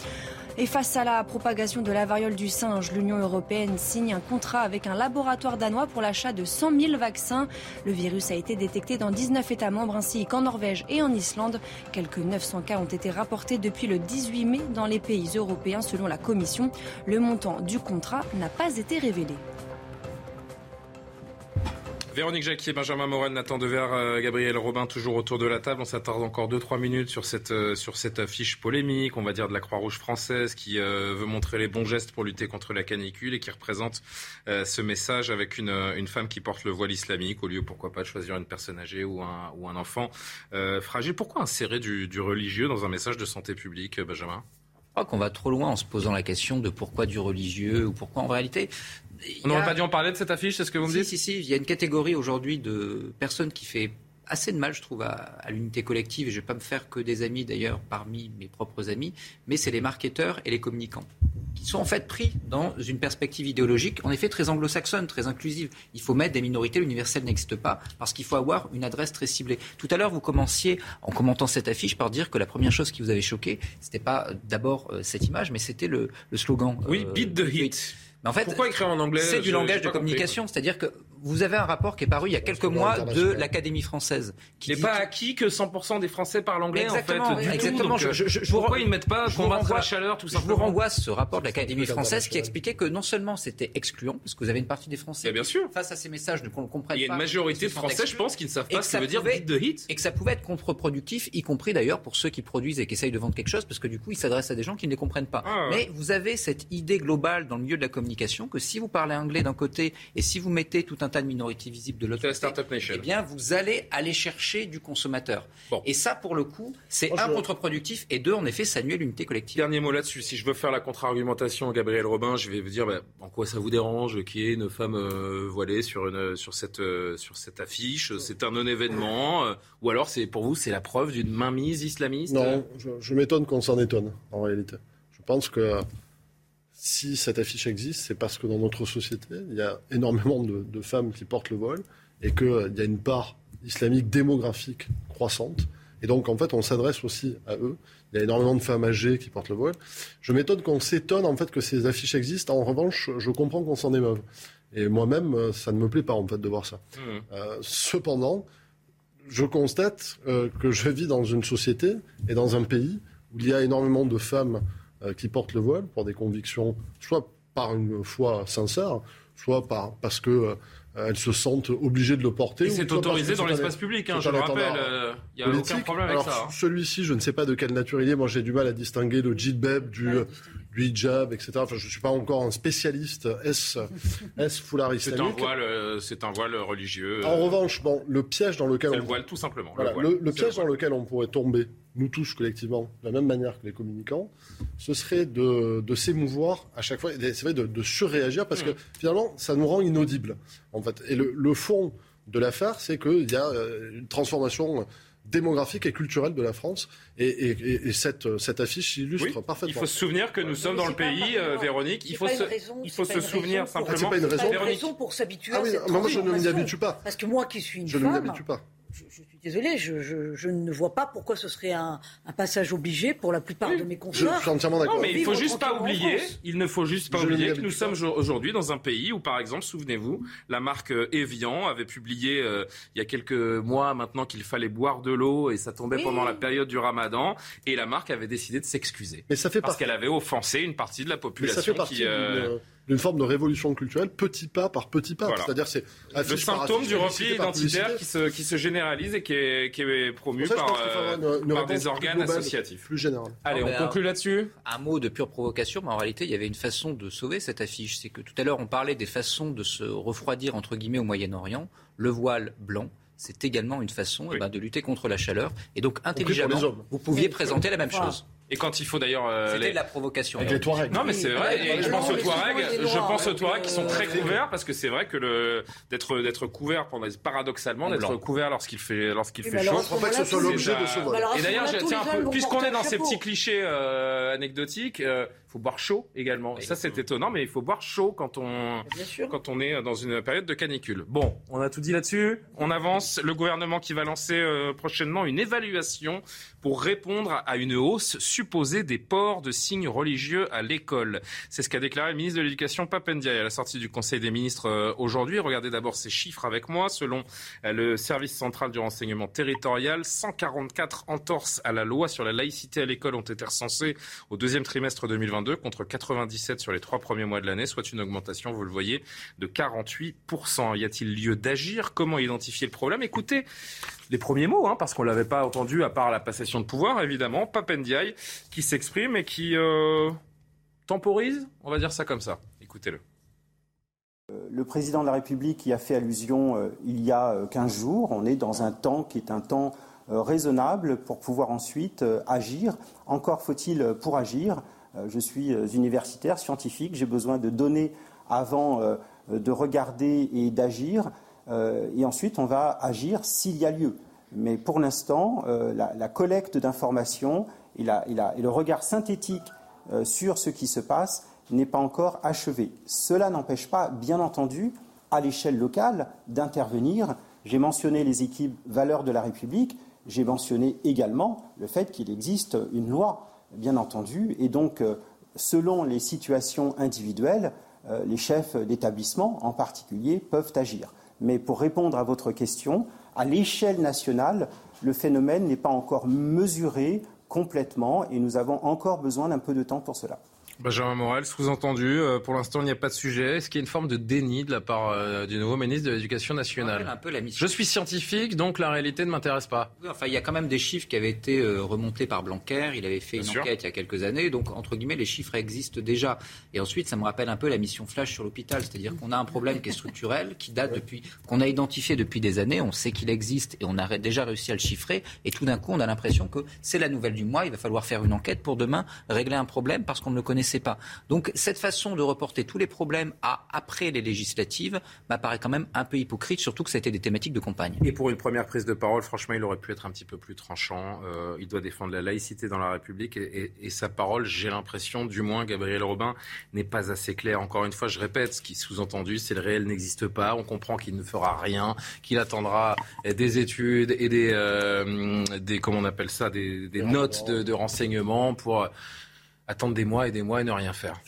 Et face à la propagation de la variole du singe, l'Union européenne signe un contrat avec un laboratoire danois pour l'achat de 100 000 vaccins. Le virus a été détecté dans 19 États membres ainsi qu'en Norvège et en Islande. Quelques 900 cas ont été rapportés depuis le 18 mai dans les pays européens selon la Commission. Le montant du contrat n'a pas été révélé. Véronique Jacquier, Benjamin Morel, Nathan Dever, euh, Gabriel Robin, toujours autour de la table. On s'attarde encore 2-3 minutes sur cette, euh, sur cette affiche polémique, on va dire de la Croix-Rouge française, qui euh, veut montrer les bons gestes pour lutter contre la canicule et qui représente ce message avec une, une femme qui porte le voile islamique au lieu, pourquoi pas, de choisir une personne âgée ou un, ou un enfant fragile. Pourquoi insérer du, du religieux dans un message de santé publique, Benjamin? Crois qu'on va trop loin en se posant la question de pourquoi du religieux ou pourquoi en réalité on n'aurait pas dû en parler de cette affiche, c'est ce que vous me dites Si, si, il y a une catégorie aujourd'hui de personnes qui fait assez de mal, je trouve, à, l'unité collective, et je ne vais pas me faire que des amis d'ailleurs parmi mes propres amis, mais c'est les marketeurs et les communicants, qui sont en fait pris dans une perspective idéologique, en effet très anglo-saxonne, très inclusive. Il faut mettre des minorités, l'universel n'existe pas, parce qu'il faut avoir une adresse très ciblée. Tout à l'heure, vous commenciez, en commentant cette affiche, par dire que la première chose qui vous avait choqué, c'était pas d'abord euh, cette image, mais c'était le, slogan. Oui, beat the hit. En fait, Pourquoi écrire en anglais? C'est du langage de communication. C'est-à-dire que vous avez un rapport qui est paru il y a quelques mois de l'Académie française. Qui n'est pas acquis que 100% des Français parlent anglais exactement, en fait. Du exactement. Tout, donc, je, je, pourquoi ils ne mettent pas combattre la chaleur tout simplement Je vous renvoie ce rapport de l'Académie française qui expliquait que non seulement c'était excluant, parce que vous avez une partie des Français bien sûr. face à ces messages ne comprennent pas. Il y a une majorité de Français, je pense, qui ne savent pas ce que veut dire beat the hit. Et que ça pouvait être contre-productif, y compris d'ailleurs pour ceux qui produisent et qui essayent de vendre quelque chose, parce que du coup ils s'adressent à des gens qui ne les comprennent pas. Ah. Mais vous avez cette idée globale dans le milieu de la communication que si vous parlez anglais d'un côté et si vous mettez tout un tas de minorités visibles de l'autre côté, eh bien vous allez aller chercher du consommateur. Bon. Et ça, pour le coup, c'est un contre-productif et deux, en effet, ça nuit à l'unité collective. Dernier mot là-dessus. Si je veux faire la contre-argumentation, Gabriel Robin, je vais vous dire bah, en quoi ça vous dérange qu'il y ait une femme euh, voilée sur, une, sur, cette, euh, sur cette affiche? C'est un non-événement. Euh, ou alors, c'est pour vous, c'est la preuve d'une mainmise islamiste? Non, je, je m'étonne qu'on s'en étonne, en réalité. Je pense que si cette affiche existe, c'est parce que dans notre société, il y a énormément de, de femmes qui portent le voile et qu'il y a une part islamique démographique croissante. Et donc, en fait, on s'adresse aussi à eux. Il y a énormément de femmes âgées qui portent le voile. Je m'étonne qu'on s'étonne, en fait, que ces affiches existent. En revanche, je comprends qu'on s'en émeuve. Et moi-même, ça ne me plaît pas, en fait, de voir ça. Mmh. Euh, cependant, je constate euh, que je vis dans une société et dans un pays où il y a énormément de femmes euh, qui portent le voile pour des convictions, soit par une foi sincère, soit par, parce que euh, elles se sentent obligées de le porter. C'est autorisé dans l'espace public, hein, je le rappelle. étendard euh, Il n'y a aucun problème avec ça. hein. Celui-ci, je ne sais pas de quelle nature il est. Moi, j'ai du mal à distinguer le djilbab du, du hijab, etc. Enfin, je ne suis pas encore un spécialiste. Est-ce est [LAUGHS] foulard C'est un islamique voile, euh, c'est un voile religieux. En revanche, bon, le piège dans lequel on le voile tout simplement. voilà, le voile. le, le C'est piège dans lequel on pourrait tomber, nous tous collectivement, de la même manière que les communicants, ce serait de, de s'émouvoir à chaque fois, et c'est vrai, de, de surréagir, parce que finalement, ça nous rend inaudibles, en fait. Et le, le fond de l'affaire, c'est qu'il y a euh, une transformation démographique et culturelle de la France, et, et- et- et cette, cette affiche illustre Oui, parfaitement. Il faut se souvenir que nous sommes dans le pays, euh, Véronique. Il faut pas se, une raison, il faut se souvenir raison pour- Ah, c'est simplement. pas une C'est pas une raison pour s'habituer Ah à oui, cette moi, je ne m'y habitue pas. Parce que moi qui suis une Je ne m'y femme, habitue pas. je, je suis désolée, je, je- je ne vois pas pourquoi ce serait un, un passage obligé pour la plupart de mes consoeurs. je suis entièrement d'accord. Non, mais il faut juste pas oublier, il ne faut juste pas Je oublier que nous sommes jo- aujourd'hui dans un pays où, par exemple, souvenez-vous, la marque euh, Evian avait publié euh, il y a quelques mois maintenant qu'il fallait boire de l'eau et ça tombait Oui. pendant la période du Ramadan et la marque avait décidé de s'excuser Mais ça fait parce partie. qu'elle avait offensé une partie de la Mais population ça fait partie qui. euh, d'une forme de révolution culturelle, petit pas par petit pas. Voilà. C'est-à-dire, c'est le symptôme affiche, du repli identitaire qui se, qui se généralise et qui est, qui est promu ça, par, euh, une- une par réponse des organes globale, associatifs. Plus générale. Allez, on ben, conclut là-dessus Un mot de pure provocation, mais en réalité, il y avait une façon de sauver cette affiche. C'est que tout à l'heure, on parlait des façons de se refroidir, entre guillemets, au Moyen-Orient. Le voile blanc, c'est également une façon eh ben, de lutter contre la chaleur. Et donc, intelligemment, vous pouviez présenter la même Voilà. chose. Et quand il faut d'ailleurs. euh, C'était les- de la provocation. Avec les Touaregs. Non mais c'est vrai, Oui, et je pense aux Touaregs, je pense aux Touaregs qui sont euh, très couverts parce que c'est vrai que le d'être d'être couvert pendant paradoxalement En d'être couvert lorsqu'il fait lorsqu'il fait mais chaud. Je ne crois pas que ce soit l'objet de ce. Bah à Et d'ailleurs, vont puisqu'on est dans ces petits clichés euh, anecdotiques, il faut boire chaud également. Ça c'est étonnant, mais il faut boire chaud quand on quand on est dans une période de canicule. Bon, on a tout dit là-dessus. On avance. Le gouvernement qui va lancer euh, prochainement une évaluation pour répondre à une hausse supposée des ports de signes religieux à l'école. C'est ce qu'a déclaré le ministre de l'Éducation Papendiaï à la sortie du Conseil des ministres euh, aujourd'hui. Regardez d'abord ces chiffres avec moi. Selon euh, le service central du renseignement territorial, 144 entorses à la loi sur la laïcité à l'école ont été recensées au deuxième trimestre 2022 contre 97 sur les trois premiers mois de l'année, soit une augmentation, vous le voyez, de 48%. Y a-t-il lieu d'agir? Comment identifier le problème? Écoutez les premiers mots, hein, parce qu'on l'avait pas entendu à part la passation de pouvoir, évidemment. Papendiaï qui s'exprime et qui euh, temporise, on va dire ça comme ça. Écoutez-le. Le président de la République y a fait allusion euh, il y a euh, 15 jours. On est dans un temps qui est un temps euh, raisonnable pour pouvoir ensuite euh, agir. Encore faut-il euh, pour agir. Euh, je suis euh, universitaire, scientifique. J'ai besoin de données avant euh, de regarder et d'agir. Et ensuite, on va agir s'il y a lieu. Mais pour l'instant, la, collecte d'informations et, et le regard synthétique sur ce qui se passe n'est pas encore achevé. Cela n'empêche pas, bien entendu, à l'échelle locale, d'intervenir. J'ai mentionné les équipes valeurs de la République, j'ai mentionné également le fait qu'il existe une loi, bien entendu, et donc, euh, selon les situations individuelles, euh, les chefs d'établissement en particulier peuvent agir. Mais pour répondre à votre question, à l'échelle nationale, le phénomène n'est pas encore mesuré complètement et nous avons encore besoin d'un peu de temps pour cela. Benjamin Morel, sous-entendu, euh, pour l'instant il n'y a pas de sujet. Est-ce qu'il y a une forme de déni de la part euh, du nouveau ministre de l'Éducation nationale un peu la Je suis scientifique, donc la réalité ne m'intéresse pas. Oui, enfin, il y a quand même des chiffres qui avaient été euh, remontés par Blanquer. Il avait fait Bien une sûr. enquête il y a quelques années. Donc, entre guillemets, les chiffres existent déjà. Et ensuite, ça me rappelle un peu la mission Flash sur l'hôpital. C'est-à-dire qu'on a un problème qui est structurel, qui date depuis, qu'on a identifié depuis des années. On sait qu'il existe et on a déjà réussi à le chiffrer. Et tout d'un coup, on a l'impression que c'est la nouvelle du mois. Il va falloir faire une enquête pour demain régler un problème parce qu'on ne le connaissait pas. Donc, cette façon de reporter tous les problèmes à après les législatives m'apparaît quand même un peu hypocrite, surtout que c'était des thématiques de campagne. Et pour une première prise de parole, franchement, il aurait pu être un petit peu plus tranchant. Euh, il doit défendre la laïcité dans la République et, et- et sa parole, j'ai l'impression, du moins, Gabriel Robin, n'est pas assez claire. Encore une fois, je répète, ce qui est sous-entendu, c'est le réel n'existe pas. On comprend qu'il ne fera rien, qu'il attendra des études et des, euh, des comment on appelle ça, des, des notes de, de renseignement pour attendre des mois et des mois et ne rien faire.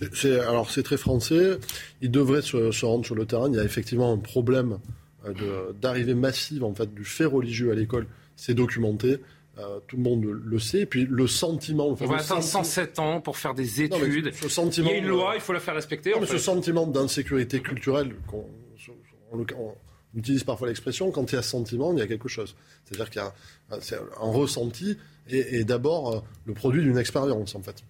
Alors c'est très français. Il devrait se, se rendre sur le terrain. Il y a effectivement un problème euh, d'arrivée massive en fait du fait religieux à l'école. C'est documenté. Euh, tout le monde le sait. Et puis le sentiment. le On va attendre sentiment- 107 ans pour faire des Non, études. ce sentiment il y a une loi, il faut la faire respecter. Non, en mais fait. ce sentiment d'insécurité culturelle, qu'on- on, utilise parfois l'expression, quand il y a sentiment, il y a quelque chose. C'est-à-dire qu'il y a un ressenti et, et d'abord euh, le produit d'une expérience, en fait.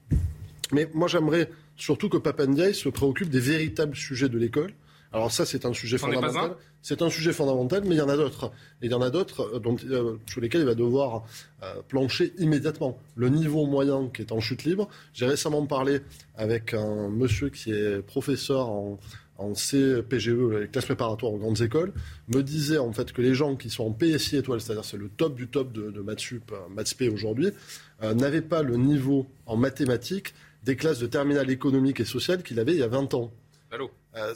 Mais moi, j'aimerais surtout que Papandiaï se préoccupe des véritables sujets de l'école. Alors ça, c'est un sujet fondamental. C'est un sujet fondamental, mais il y en a d'autres. Et il y en a d'autres euh, euh, sur lesquels il va devoir euh, plancher immédiatement. Le niveau moyen qui est en chute libre. J'ai récemment parlé avec un monsieur qui est professeur en, en CPGE, les classes préparatoires aux grandes écoles, me disait en fait que les gens qui sont en PSI étoile, c'est-à-dire c'est le top du top de, de euh, Maths P aujourd'hui, euh, n'avaient pas le niveau en mathématiques des classes de terminale économique et sociale qu'il avait il y a 20 ans. Allô Euh,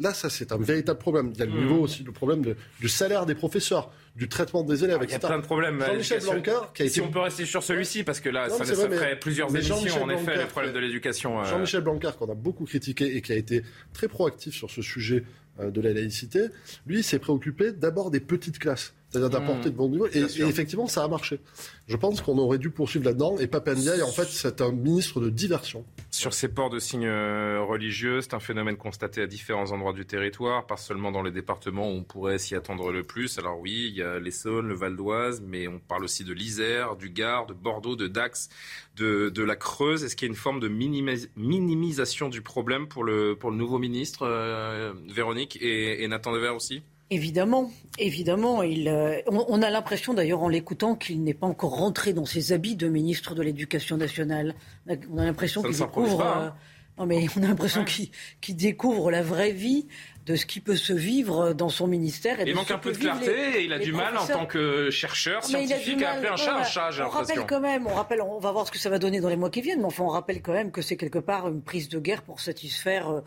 là, ça, c'est un véritable problème. Il y a le Mmh. niveau aussi, le problème de- du salaire des professeurs, du traitement des élèves, Il y a etc. plein de problèmes. Jean-Michel. Blanquer, qui a Si été... on peut rester sur celui-ci, parce que là, Non, ça, ça vrai, ferait mais- plusieurs mais émissions, en effet, Blanquer les problèmes de l'éducation. euh, Jean-Michel Blanquer, qu'on a beaucoup critiqué et qui a été très proactif sur ce sujet euh, de la laïcité, lui s'est préoccupé d'abord des petites classes, c'est-à-dire d'apporter Mmh, de bons niveaux. Et, effectivement, ça a marché. Je pense qu'on aurait dû poursuivre là-dedans. Et Papendiaï, en fait, c'est un ministre de diversion. Sur ces ports de signes euh, religieux, c'est un phénomène constaté à différents endroits du territoire, pas seulement dans les départements où on pourrait s'y attendre le plus. Alors oui, il y a l'Essonne, le Val d'Oise, mais on parle aussi de l'Isère, du Gard, de Bordeaux, de Dax, de, de la Creuse. Est-ce qu'il y a une forme de minimisation du problème pour le, pour le nouveau ministre, euh, Véronique, et, et Nathan Dever aussi? Évidemment, évidemment. Il, euh, on, on a l'impression d'ailleurs en l'écoutant qu'il n'est pas encore rentré dans ses habits de ministre de l'Éducation nationale. On a, on a l'impression qu'il s'improvise découvre. pas, hein. euh, non mais on a l'impression qu'il qu'il découvre la vraie vie de ce qui peut se vivre dans son ministère. Et Il manque un peu de clarté les- et il a du mal en tant que chercheur Mais il a du scientifique à mal. appeler un chat un chat, j'ai On rappelle quand même, on rappelle, on va voir ce que ça va donner dans les mois qui viennent, mais enfin on rappelle quand même que c'est quelque part une prise de guerre pour satisfaire euh,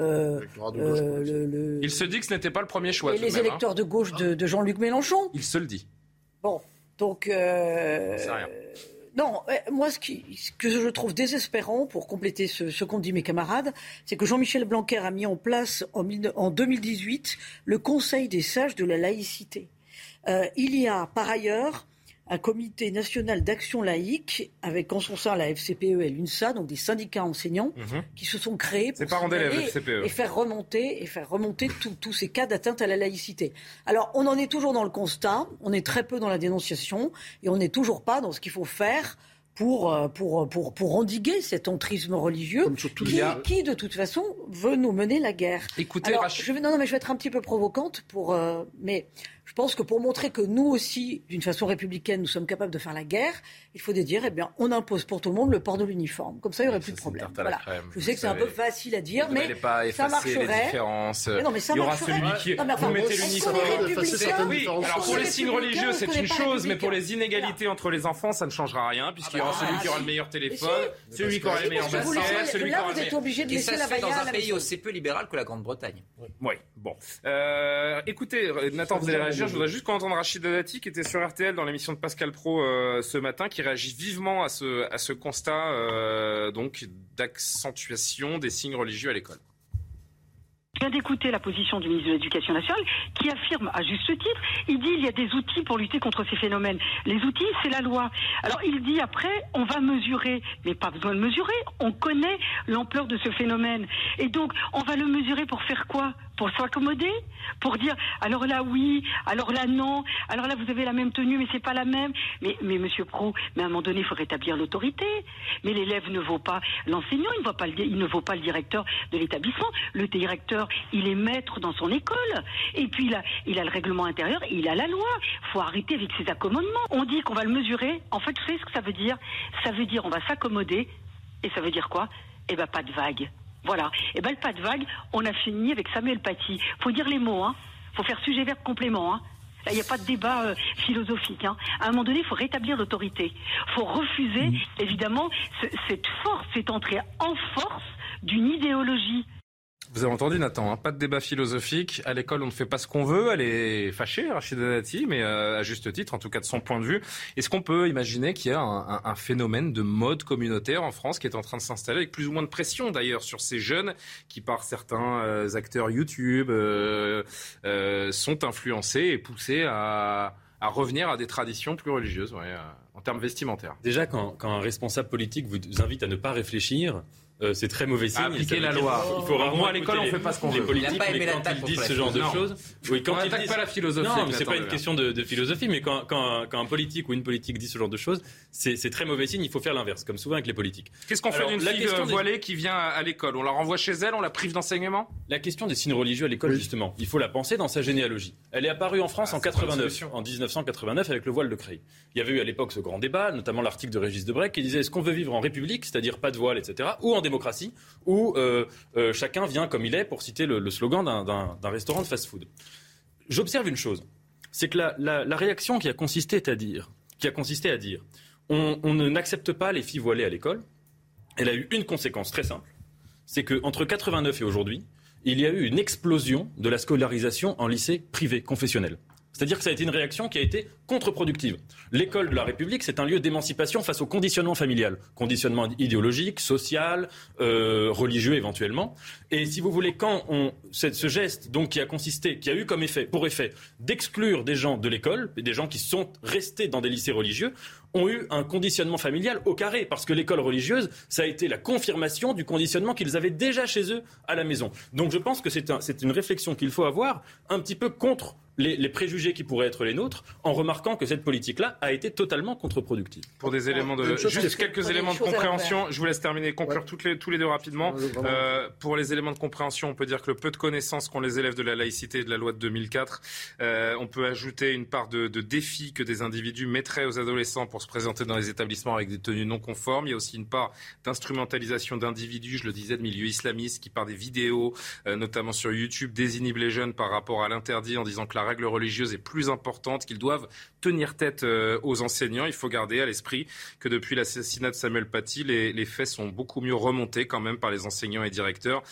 euh, le- le- Il se dit que ce n'était pas le premier choix. et les même, hein. électeurs de gauche de, de Jean-Luc Mélenchon. Il se le dit. Bon, donc. euh, C'est rien. Non, euh, moi, ce, qui, ce que je trouve désespérant, pour compléter ce, qu'ont dit mes camarades, c'est que Jean-Michel Blanquer a mis en place en, en 2018 le Conseil des sages de la laïcité. Euh, il y a par ailleurs un comité national d'action laïque avec en son sein la FCPE et l'UNSA, donc des syndicats enseignants, Mhm. qui se sont créés pour parents d'élèves, signaler FCPE. et faire remonter et faire remonter tous- ces cas d'atteinte à la laïcité. Alors, on en est toujours dans le constat, on est très peu dans la dénonciation et on n'est toujours pas dans ce qu'il faut faire pour, euh, pour, pour, pour endiguer cet entrisme religieux qui, a- qui, de toute façon, veut nous mener la guerre. Écoutez, Alors, Rachid- je vais, non, non, mais je vais être un petit peu provocante, pour, euh, mais je pense que pour montrer que nous aussi, d'une façon républicaine, nous sommes capables de faire la guerre, il faut dire, eh bien, on impose pour tout le monde le port de l'uniforme. Comme ça, il n'y aurait plus de problème. Voilà. crème, je vous sais que c'est un peu facile à dire, mais pas ça les marcherait. différences. Mais non, mais ça Il y aura marcherait. celui qui Non, mais enfin, vous mettez l'uniforme. Oui, alors pour les signes religieux, c'est une chose, mais pour les inégalités entre les enfants, ça ne changera rien, puisqu'il y aura bah, celui qui aura le meilleur téléphone, celui qui aura les meilleurs baskets, celui qui là, aura vous le êtes meilleur- obligé de Et laisser ça la se fait dans un pays aussi peu libéral que la Grande-Bretagne. Oui, bon. Euh, écoutez, euh, Nathan, vous allez réagir. Je voudrais juste qu'on entende Rachid Dati, qui était sur RTL dans l'émission de Pascal Pro euh, ce matin, qui réagit vivement à ce, constat euh, d'accentuation des signes religieux à l'école. Je viens d'écouter la position du ministre de l'Éducation nationale qui affirme à juste titre, il dit il y a des outils pour lutter contre ces phénomènes. Les outils, c'est la loi. Alors il dit après, on va mesurer, mais pas besoin de mesurer, on connaît l'ampleur de ce phénomène. Et donc, on va le mesurer pour faire quoi? Pour s'accommoder, pour dire alors là oui, alors là non, alors là vous avez la même tenue mais c'est pas la même. Mais Monsieur Pro, mais à un moment donné il faut rétablir l'autorité. Mais l'élève ne vaut pas l'enseignant, il ne vaut pas le, il directeur de l'établissement. Le directeur il est maître dans son école et puis il a il a le règlement intérieur, il a la loi. Faut arrêter avec ces accommodements. On dit qu'on va le mesurer. En fait, vous savez ce que ça veut dire? Ça veut dire on va s'accommoder et ça veut dire quoi? Eh ben pas de vague. Voilà. Et eh ben, le pas de vague, on a fini avec Samuel Paty. Faut dire les mots, hein. Faut faire sujet verbe complément, hein. Là, il n'y a pas de débat euh, philosophique. Hein. À un moment donné, il faut rétablir l'autorité. Il faut refuser, mmh. évidemment, cette force, cette entrée en force d'une idéologie. Vous avez entendu Nathan, hein, pas de débat philosophique. À l'école, on ne fait pas ce qu'on veut. Elle est fâchée, Rachida Dati, mais euh, à juste titre, en tout cas de son point de vue. Est-ce qu'on peut imaginer qu'il y a un, phénomène de mode communautaire en France qui est en train de s'installer avec plus ou moins de pression d'ailleurs sur ces jeunes qui, par certains euh, acteurs YouTube, euh, sont influencés et poussés à, revenir à des traditions plus religieuses en termes vestimentaires? Déjà, quand, quand un responsable politique vous invite à ne pas réfléchir, euh, c'est très mauvais signe. appliquer la loi. Il faut vraiment à l'école, on fait pas ce qu'on veut. Les politiques, mais quand ils disent ce genre de choses, oui, quand on disent pas la philosophie. Non, c'est pas une question de, philosophie, mais quand, quand, quand, un politique ou une politique dit ce genre de choses, c'est très mauvais signe. Il faut faire l'inverse, comme souvent avec les politiques. Qu'est-ce qu'on fait d'une fille euh, voilée qui vient à l'école? On la renvoie chez elle, on la prive d'enseignement? La question des signes religieux à l'école, justement, il faut la penser dans sa généalogie. Elle est apparue en France ah, en 89, en 1989 avec le voile de Creil. Il y avait eu à l'époque ce grand débat, notamment l'article de Régis Debray qui disait est-ce qu'on veut vivre en république, c'est-à-dire pas de voile, etc., ou en démocratie où euh, euh, chacun vient comme il est, pour citer le, slogan d'un restaurant de fast-food. J'observe une chose, c'est que la, réaction qui a consisté à dire, on, on n'accepte pas les filles voilées à l'école, elle a eu une conséquence très simple, c'est qu'entre 89 et aujourd'hui, il y a eu une explosion de la scolarisation en lycée privé confessionnel. C'est-à-dire que ça a été une réaction qui a été contre-productive. L'école de la République, c'est un lieu d'émancipation face au conditionnement familial, conditionnement idéologique, social, euh, religieux éventuellement. Et si vous voulez, quand on, ce geste donc qui a consisté, qui a eu comme effet, pour effet, d'exclure des gens de l'école, des gens qui sont restés dans des lycées religieux, ont eu un conditionnement familial au carré, parce que l'école religieuse, ça a été la confirmation du conditionnement qu'ils avaient déjà chez eux à la maison. Donc je pense que c'est un, une réflexion qu'il faut avoir un petit peu contre les, préjugés qui pourraient être les nôtres, en remarquant que cette politique-là a été totalement contre-productive. Pour des éléments de, juste quelques éléments de compréhension, je vous laisse terminer, conclure toutes les, tous les deux rapidement. Euh, pour les éléments de compréhension, on peut dire que le peu de connaissances qu'ont les élèves de la laïcité et de la loi de 2004, euh, on peut ajouter une part de, de défi que des individus mettraient aux adolescents pour se présenter dans les établissements avec des tenues non conformes. Il y a aussi une part d'instrumentalisation d'individus, je le disais, de milieux islamistes qui, par des vidéos, euh, notamment sur YouTube, désinhibent les jeunes par rapport à l'interdit en disant que la règle religieuse est plus importante, qu'ils doivent tenir tête euh, aux enseignants. Il faut garder à l'esprit que depuis l'assassinat de Samuel Paty, les, faits sont beaucoup mieux remontés quand même par les enseignants et directeurs.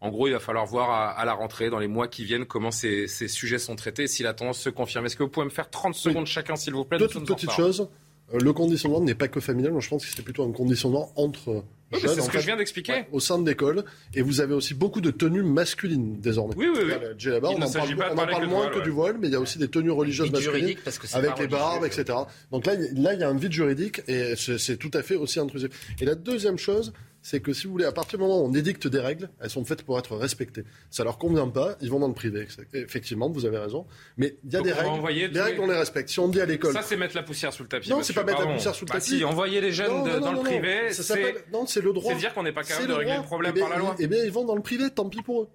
En gros, il va falloir voir à, la rentrée, dans les mois qui viennent, comment ces, sujets sont traités et si la tendance se confirme. Est-ce que vous pouvez me faire 30 secondes chacun, s'il vous plaît Deux petites choses. Euh, le conditionnement n'est pas que familial. Je pense que c'est plutôt un conditionnement entre c'est ce que je viens d'expliquer. au sein de l'école. Et vous avez aussi beaucoup de tenues masculines désormais. Oui, oui, oui. on en parle, moins que, du voile, mais il y a aussi des tenues religieuses masculines avec les barbes, etc. Donc là, là, il y a un vide juridique et c'est tout à fait aussi intrusif. Et la deuxième chose, c'est que si vous voulez, à partir du moment où on édicte des règles, elles sont faites pour être respectées. Ça leur convient pas, ils vont dans le privé. Effectivement, vous avez raison. Mais il y a des règles, des règles, on les respecte. Si on dit à l'école. Ça, c'est mettre la poussière sous le tapis. Non, c'est pas mettre la poussière sous le bah, tapis. si, envoyer les jeunes dans le privé, non, c'est le droit. C'est dire qu'on n'est pas capable de régler le problème eh par la loi. Eh bien, ils vont dans le privé, tant pis pour eux.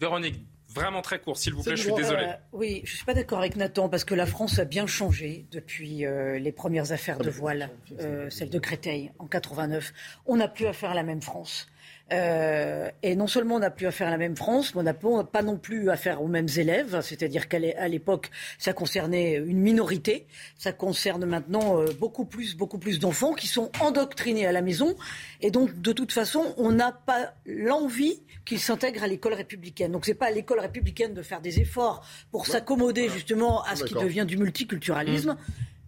Véronique, Vraiment très court, s'il vous plaît, je suis désolé. Euh, oui, je ne suis pas d'accord avec Nathan, parce que la France a bien changé depuis euh, les premières affaires de voile, euh, celle de Créteil en 89. On n'a plus à faire la même France. Euh, et non seulement on n'a plus affaire à la même France, mais on n'a pas non plus affaire aux mêmes élèves. C'est-à-dire qu'à l'époque, ça concernait une minorité. Ça concerne maintenant euh, beaucoup plus, beaucoup plus d'enfants qui sont endoctrinés à la maison. Et donc, de toute façon, on n'a pas l'envie qu'ils s'intègrent à l'école républicaine. Donc, c'est pas à l'école républicaine de faire des efforts pour s'accommoder justement à ce qui devient du multiculturalisme. Mmh.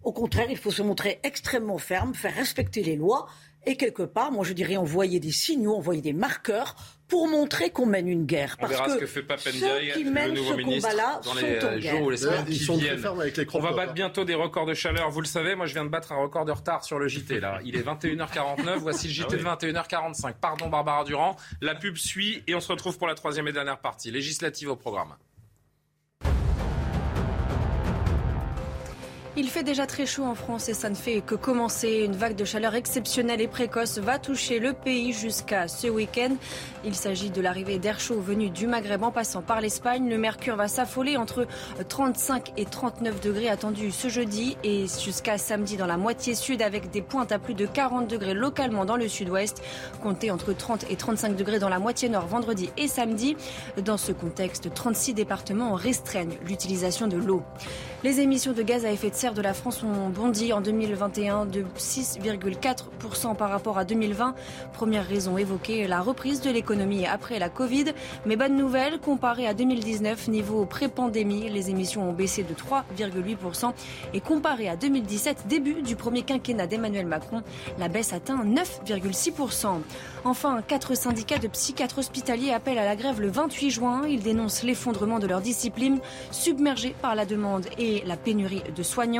Au contraire, il faut se montrer extrêmement ferme, faire respecter les lois et quelque part, moi je dirais envoyer des signaux, envoyer des marqueurs pour montrer qu'on mène une guerre. On Parce verra que ce que fait ceux qui le mènent nouveau ce ministre, combat-là dans sont les en euh, guerre. jours ou les semaines ils qui sont très viennent. fermes avec les On va battre hein. bientôt des records de chaleur, vous le savez. Moi, je viens de battre un record de retard sur le JT. Là, il est 21h49. Voici le JT de 21h45. Pardon, Barbara Durand. La pub suit et on se retrouve pour la troisième et dernière partie législative au programme. Il fait déjà très chaud en France et ça ne fait que commencer. Une vague de chaleur exceptionnelle et précoce va toucher le pays jusqu'à ce week-end. Il s'agit de l'arrivée d'air chaud venu du Maghreb en passant par l'Espagne. Le mercure va s'affoler entre 35 et 39 degrés attendus ce jeudi et jusqu'à samedi dans la moitié sud avec des pointes à plus de 40 degrés localement dans le sud-ouest. Comptez entre 30 et 35 degrés dans la moitié nord vendredi et samedi. Dans ce contexte, 36 départements restreignent l'utilisation de l'eau. Les émissions de gaz à effet de serre de la France ont bondi en 2021 de 6,4% par rapport à 2020. Première raison évoquée, la reprise de l'économie après la Covid. Mais bonne nouvelle, comparé à 2019, niveau pré-pandémie, les émissions ont baissé de 3,8%. Et comparé à 2017, début du premier quinquennat d'Emmanuel Macron, la baisse atteint 9,6%. Enfin, quatre syndicats de psychiatres hospitaliers appellent à la grève le 28 juin. Ils dénoncent l'effondrement de leur discipline, submergée par la demande et la pénurie de soignants,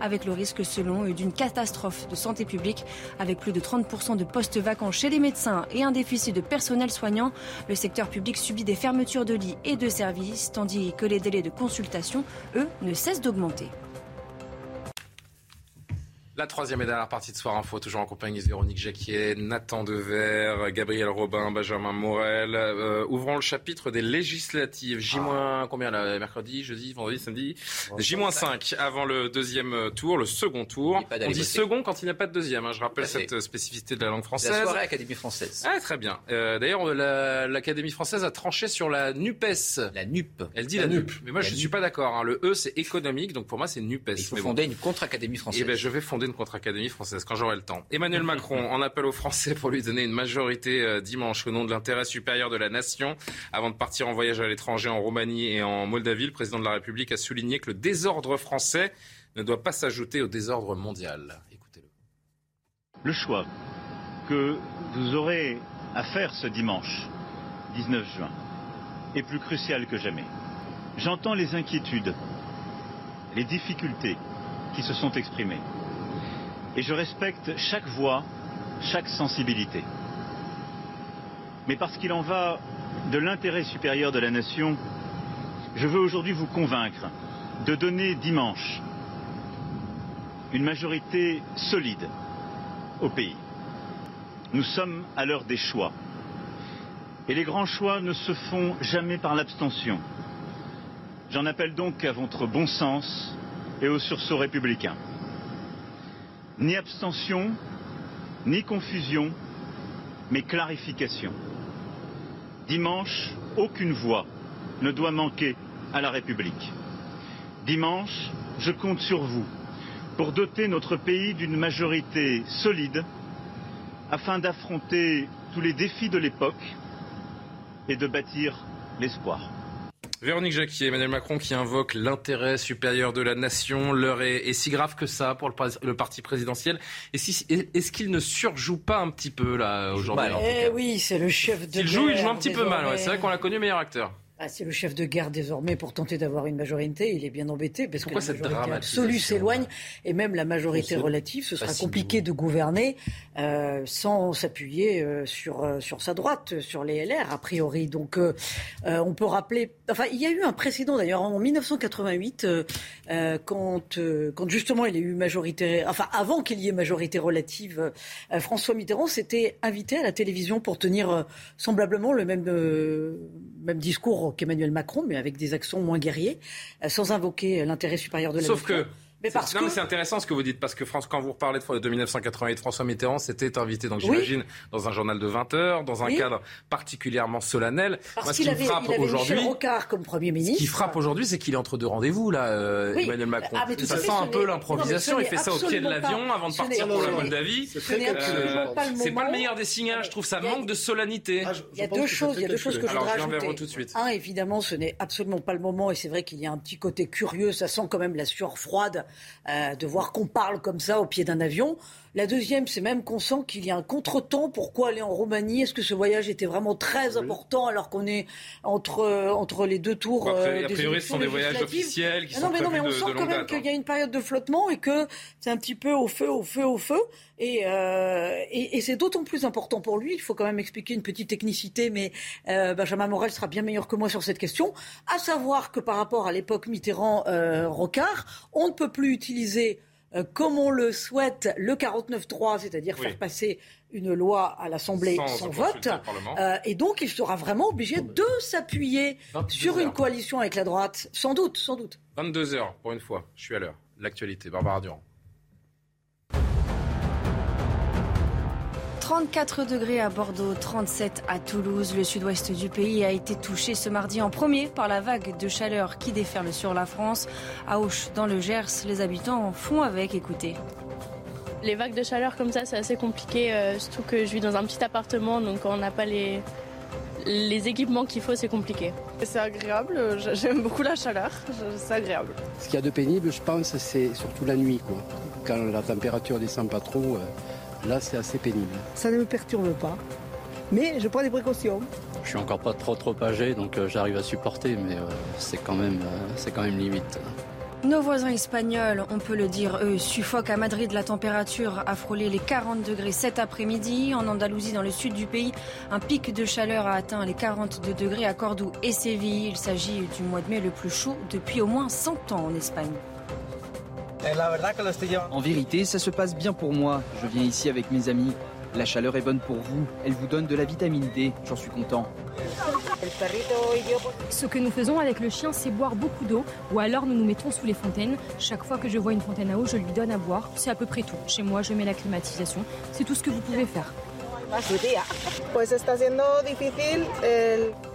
avec le risque, selon eux, d'une catastrophe de santé publique. Avec plus de 30% de postes vacants chez les médecins et un déficit de personnel soignant, le secteur public subit des fermetures de lits et de services, tandis que les délais de consultation, eux, ne cessent d'augmenter. La troisième et dernière partie de Soir Info, toujours en compagnie de Véronique Jacquier, Nathan Dever, Gabriel Robin, Benjamin Morel. Euh, ouvrons le chapitre des législatives. J- combien là Mercredi, jeudi, vendredi, samedi J-5 avant le deuxième tour, le second tour. On dit voter. second quand il n'y a pas de deuxième. hein. Je rappelle cette spécificité de la langue La française. soirée Académie française. Ah, très bien. Euh, D'ailleurs, la- l'Académie française a tranché sur la NUPES. La NUP. Elle dit La la, NUP. NUP. Mais moi, La je ne suis pas d'accord. hein. Le E, c'est économique, donc pour moi, c'est NUPES. Il faut Mais bon. fonder une contre-académie française. Eh ben, je vais fonder une contre-académie française quand j'aurai le temps. Emmanuel Macron en appelle aux Français pour lui donner une majorité euh, dimanche au nom de l'intérêt supérieur de la nation. Avant de partir en voyage à l'étranger en Roumanie et en Moldavie, le président de la République a souligné que le désordre français ne doit pas s'ajouter au désordre mondial. Le choix que vous aurez à faire ce dimanche 19 juin est plus crucial que jamais. J'entends les inquiétudes, les difficultés qui se sont exprimées. Et je respecte chaque voix, chaque sensibilité. Mais parce qu'il en va de l'intérêt supérieur de la nation, je veux aujourd'hui vous convaincre de donner dimanche une majorité solide au pays. Nous sommes à l'heure des choix. Et les grands choix ne se font jamais par l'abstention. J'en appelle donc à votre bon sens et au sursaut républicain. Ni abstention, ni confusion, mais clarification. Dimanche, aucune voix ne doit manquer à la République. Dimanche, je compte sur vous pour doter notre pays d'une majorité solide afin d'affronter tous les défis de l'époque et de bâtir l'espoir. Véronique Jacquier, Emmanuel Macron qui invoque l'intérêt supérieur de la nation. L'heure est, est si grave que ça pour le, parti présidentiel. Si- Est-ce qu'il ne surjoue pas un petit peu là aujourd'hui Eh oui, c'est le chef de S'il joue, il joue un petit peu mal. ouais. C'est vrai qu'on l'a connu meilleur acteur. Ah, c'est le chef de guerre désormais pour tenter d'avoir une majorité. Il est bien embêté parce Pourquoi que la majorité absolue s'éloigne et même la majorité relative, ce sera compliqué de gouverner euh, sans s'appuyer euh, sur euh, sur sa droite, sur les LR a priori. Donc on peut rappeler. Enfin, il y a eu un précédent d'ailleurs en 1988 euh, euh, quand quand justement il y a eu majorité. Enfin, avant qu'il y ait majorité relative, François Mitterrand s'était invité à la télévision pour tenir semblablement le même même discours qu'Emmanuel Macron, mais avec des accents moins guerriers, euh, sans invoquer l'intérêt supérieur de la Sauf nation. que. Mais c'est- parce non, que- mais c'est intéressant ce que vous dites, parce que France, quand vous reparlez de, de 1988, François Mitterrand s'était invité, donc Oui. j'imagine, dans un journal de 20 heures, dans un Oui. cadre particulièrement solennel. Parce Moi, ce qu'il qui me avait, frappe il avait aujourd'hui, Michel Rocard comme Premier ministre. ce qui frappe aujourd'hui, c'est qu'il est entre deux rendez-vous, là, euh, Oui. Emmanuel Macron. Ah, ça fait, sent un peu l'improvisation, il fait ça au pied de l'avion avant de partir pour la Moldavie. C'est pas moment. le meilleur des signages, je trouve ça manque de solennité. Il y a deux choses, il y a deux choses que je voudrais ajouter. vous tout de suite. Un, évidemment, ce n'est absolument pas le moment, et c'est vrai qu'il y a un petit côté curieux. Ça sent quand même la sueur froide euh, de voir qu'on parle comme ça au pied d'un avion. La deuxième, c'est même qu'on sent qu'il y a un contretemps. Pourquoi aller en Roumanie? Est-ce que ce voyage était vraiment très important alors qu'on est entre, entre les deux tours euh, A priori, ce sont des voyages officiels qui sont non, mais non, mais on sent quand même qu'il y a une période de flottement et que c'est un petit peu au feu, au feu, au feu. Et, euh, et, et c'est d'autant plus important pour lui. Il faut quand même expliquer une petite technicité, mais euh, Benjamin Morel sera bien meilleur que moi sur cette question. À savoir que par rapport à l'époque Mitterrand-Rocard, on ne peut plus utiliser euh, comme on le souhaite, le 49-3, c'est-à-dire faire passer une loi à l'Assemblée sans, vote. Euh, et donc, il sera vraiment obligé de s'appuyer sur une coalition avec la droite. Sans doute, sans doute. 22 heures, pour une fois. Je suis à l'heure. L'actualité, Barbara Durand. 34 degrés à Bordeaux, 37 à Toulouse. Le sud-ouest du pays a été touché ce mardi en premier par la vague de chaleur qui déferle sur la France. À Auch, dans le Gers, les habitants font avec. Écoutez. Les vagues de chaleur comme ça, c'est assez compliqué, euh, surtout que je vis dans un petit appartement, donc quand on n'a pas les, les équipements qu'il faut, c'est compliqué. C'est agréable, j'aime beaucoup la chaleur, c'est agréable. Ce qu'il y a de pénible, je pense, c'est surtout la nuit. Quoi. Quand la température descend pas trop, euh, Là, c'est assez pénible. Ça ne me perturbe pas, mais je prends des précautions. Je suis encore pas trop trop âgé, donc euh, j'arrive à supporter, mais euh, c'est quand même euh, c'est quand même limite. Nos voisins espagnols, on peut le dire, eux, suffoquent à Madrid. La température a frôlé les 40 degrés cet après-midi. En Andalousie, dans le sud du pays, un pic de chaleur a atteint les 42 degrés à Cordoue et Séville. Il s'agit du mois de mai le plus chaud depuis au moins 100 ans en Espagne. En vérité, ça se passe bien pour moi. Je viens ici avec mes amis. La chaleur est bonne pour vous. Elle vous donne de la vitamine D. J'en suis content. Ce que nous faisons avec le chien, c'est boire beaucoup d'eau, ou alors nous nous mettons sous les fontaines. Chaque fois que je vois une fontaine à eau, je lui donne à boire. C'est à peu près tout. Chez moi, je mets la climatisation. C'est tout ce que vous pouvez faire.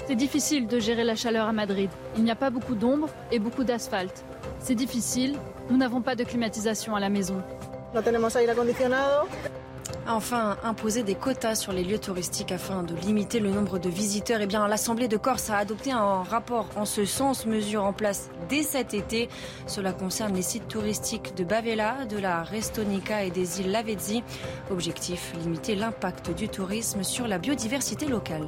C'est difficile de gérer la chaleur à Madrid. Il n'y a pas beaucoup d'ombre et beaucoup d'asphalte. C'est difficile, nous n'avons pas de climatisation à la maison. Enfin, imposer des quotas sur les lieux touristiques afin de limiter le nombre de visiteurs. Eh bien, l'Assemblée de Corse a adopté un rapport en ce sens, mesure en place dès cet été. Cela concerne les sites touristiques de Bavella, de la Restonica et des îles Lavezzi. Objectif, limiter l'impact du tourisme sur la biodiversité locale.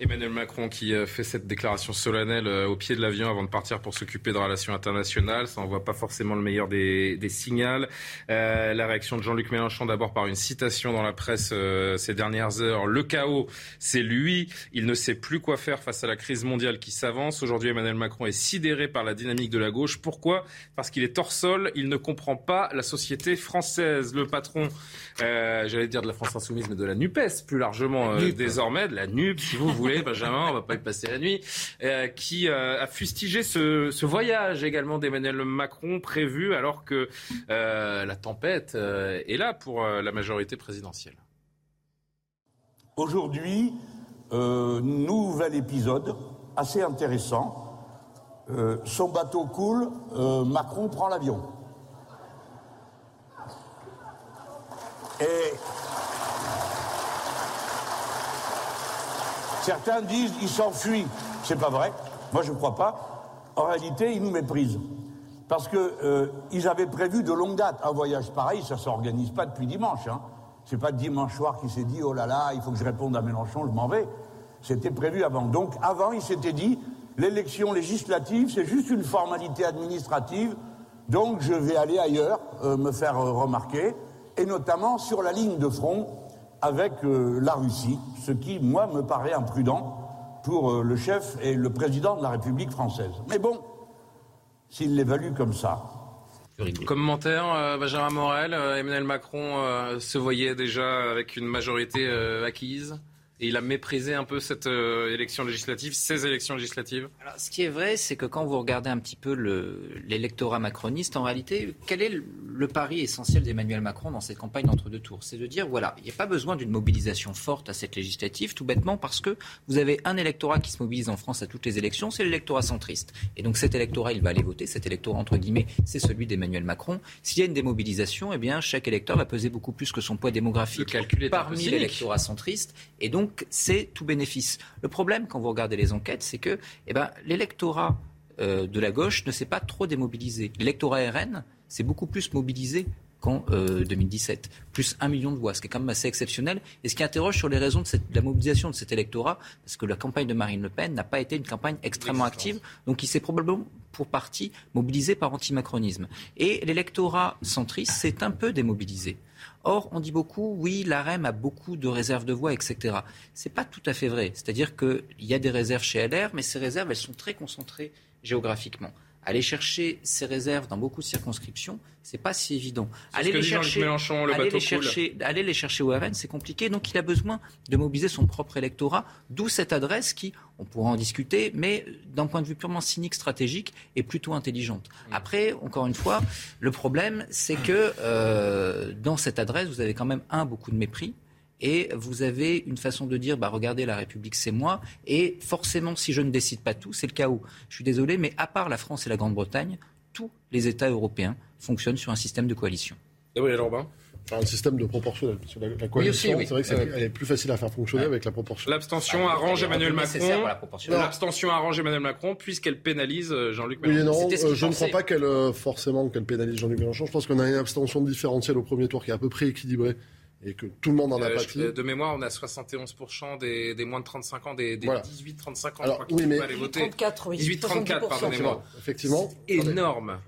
Emmanuel Macron qui euh, fait cette déclaration solennelle euh, au pied de l'avion avant de partir pour s'occuper de relations internationales. Ça n'envoie pas forcément le meilleur des, des signaux. Euh, la réaction de Jean-Luc Mélenchon d'abord par une citation dans la presse euh, ces dernières heures. Le chaos, c'est lui. Il ne sait plus quoi faire face à la crise mondiale qui s'avance. Aujourd'hui, Emmanuel Macron est sidéré par la dynamique de la gauche. Pourquoi? Parce qu'il est hors sol. Il ne comprend pas la société française. Le patron, j'allais dire de la France insoumise, mais de la NUPES plus largement désormais, de la NUP si vous voulez. Benjamin, on va pas y passer la nuit, euh, qui euh, a fustigé ce, voyage également d'Emmanuel Macron prévu alors que euh, la tempête est là pour la majorité présidentielle. Aujourd'hui, nouvel épisode assez intéressant. son bateau coule, Macron prend l'avion. Certains disent il s'enfuit. C'est pas vrai. Moi, je ne crois pas. En réalité, ils nous méprisent. Parce qu'ils euh, avaient prévu de longue date un voyage pareil, ça ne s'organise pas depuis dimanche. Hein. C'est pas dimanche soir qui s'est dit oh là là, il faut que je réponde à Mélenchon, je m'en vais. C'était prévu avant. Donc avant, il s'était dit l'élection législative, c'est juste une formalité administrative, donc je vais aller ailleurs, euh, me faire euh, remarquer, et notamment sur la ligne de front avec euh, la Russie, ce qui, moi, me paraît imprudent pour euh, le chef et le président de la République française. Mais bon, s'il l'évalue comme ça. Commentaire, euh, Benjamin Morel, Emmanuel Macron se voyait déjà avec une majorité acquise? Et il a méprisé un peu cette euh, élection législative, ces élections législatives Alors, Ce qui est vrai, c'est que quand vous regardez un petit peu l'électorat macroniste, en réalité, quel est le, pari essentiel d'Emmanuel Macron dans cette campagne d'entre-deux tours? C'est de dire, voilà, il n'y a pas besoin d'une mobilisation forte à cette législative, tout bêtement parce que vous avez un électorat qui se mobilise en France à toutes les élections, c'est l'électorat centriste. Et donc cet électorat, il va aller voter, cet électorat, entre guillemets, c'est celui d'Emmanuel Macron. S'il y a une démobilisation, eh bien, chaque électeur va peser beaucoup plus que son poids démographique parmi l'électorat centriste. Et donc, c'est tout bénéfice. Le problème, quand vous regardez les enquêtes, c'est que eh ben, l'électorat euh, de la gauche ne s'est pas trop démobilisé. L'électorat RN s'est beaucoup plus mobilisé qu'en 2017. Euh, plus un million de voix, ce qui est quand même assez exceptionnel. Et ce qui interroge sur les raisons de, la mobilisation de cet électorat, parce que la campagne de Marine Le Pen n'a pas été une campagne extrêmement active, donc il s'est probablement pour partie mobilisé par antimacronisme. Et l'électorat centriste s'est un peu démobilisé. Or, on dit beaucoup, oui, l'AREM a beaucoup de réserves de voix, etc. C'est pas tout à fait vrai. C'est-à-dire qu'il y a des réserves chez LR, mais ces réserves, elles sont très concentrées géographiquement. Aller chercher ces réserves dans beaucoup de circonscriptions, c'est pas si évident. Aller les, chercher, aller, les chercher, aller les chercher au RN, c'est compliqué. Donc il a besoin de mobiliser son propre électorat, d'où cette adresse qui, on pourra en discuter, mais d'un point de vue purement cynique, stratégique, est plutôt intelligente. Après, encore une fois, le problème, c'est que euh, dans cette adresse, vous avez quand même un beaucoup de mépris et vous avez une façon de dire bah, regardez, la République, c'est moi. Et forcément, si je ne décide pas tout, c'est le chaos. Je suis désolé, mais à part la France et la Grande-Bretagne, tous les États européens fonctionnent sur un système de coalition. Gabriel Orban un système de proportionnel. la, coalition, c'est vrai qu'elle est plus facile à faire fonctionner avec la proportion. L'abstention ah, arrange Emmanuel Macron. L'abstention arrange Emmanuel Macron puisqu'elle pénalise euh, Jean-Luc Mélenchon. Oui, non, euh, je ne crois pas qu'elle euh, forcément qu'elle pénalise Jean-Luc Mélenchon. Je pense qu'on a une abstention différentielle au premier tour qui est à peu près équilibrée et que tout le monde en a pâti. De mémoire, on a 71% des, des, moins de 35 ans, des, des 18-35 ans, Alors, crois, oui, mais... aller voter. 34, oui. 18-34, pardonnez-moi. Effectivement. énorme.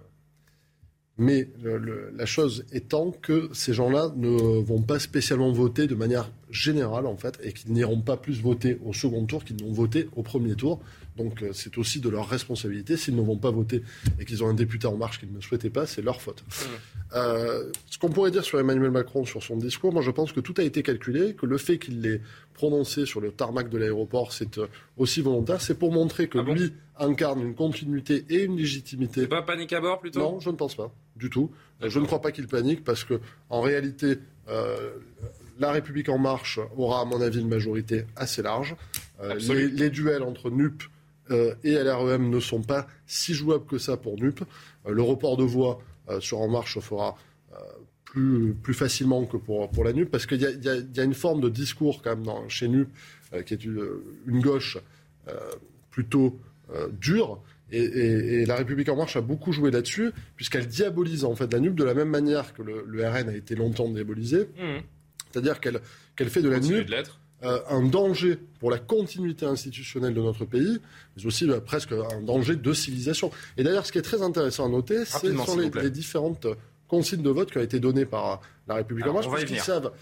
Mais la chose étant que ces gens-là ne vont pas spécialement voter de manière générale, en fait, et qu'ils n'iront pas plus voter au second tour qu'ils n'ont voté au premier tour. Donc euh, c'est aussi de leur responsabilité. S'ils ne vont pas voter et qu'ils ont un député en marche qu'ils ne souhaitaient pas, c'est leur faute. Mmh. Euh, ce qu'on pourrait dire sur Emmanuel Macron, sur son discours, moi je pense que tout a été calculé, que le fait qu'il l'ait prononcé sur le tarmac de l'aéroport, c'est euh, aussi volontaire. C'est pour montrer que ah lui incarne une continuité et une légitimité. C'est pas panique à bord plutôt? Non, je ne pense pas du tout. Je ne crois pas qu'il panique parce que en réalité. la République en marche aura, à mon avis, une majorité assez large. les, les, duels entre NUP et LREM ne sont pas si jouables que ça pour NUP. Euh, le report de voix euh, sur En Marche se fera plus, plus facilement que pour, pour la NUP, parce qu'il y, y, a une forme de discours quand même dans, chez NUP qui est une, gauche plutôt dure. Et, la République en marche a beaucoup joué là-dessus, puisqu'elle diabolise en fait la NUP de la même manière que le, RN a été longtemps diabolisé. Mmh. C'est-à-dire qu'elle qu'elle fait de la NUP euh, un danger pour la continuité institutionnelle de notre pays, mais aussi euh, presque un danger de civilisation. Et d'ailleurs, ce qui est très intéressant à noter, ce sont les, différentes consignes de vote qui ont été données par la République en marche, parce qu'ils savent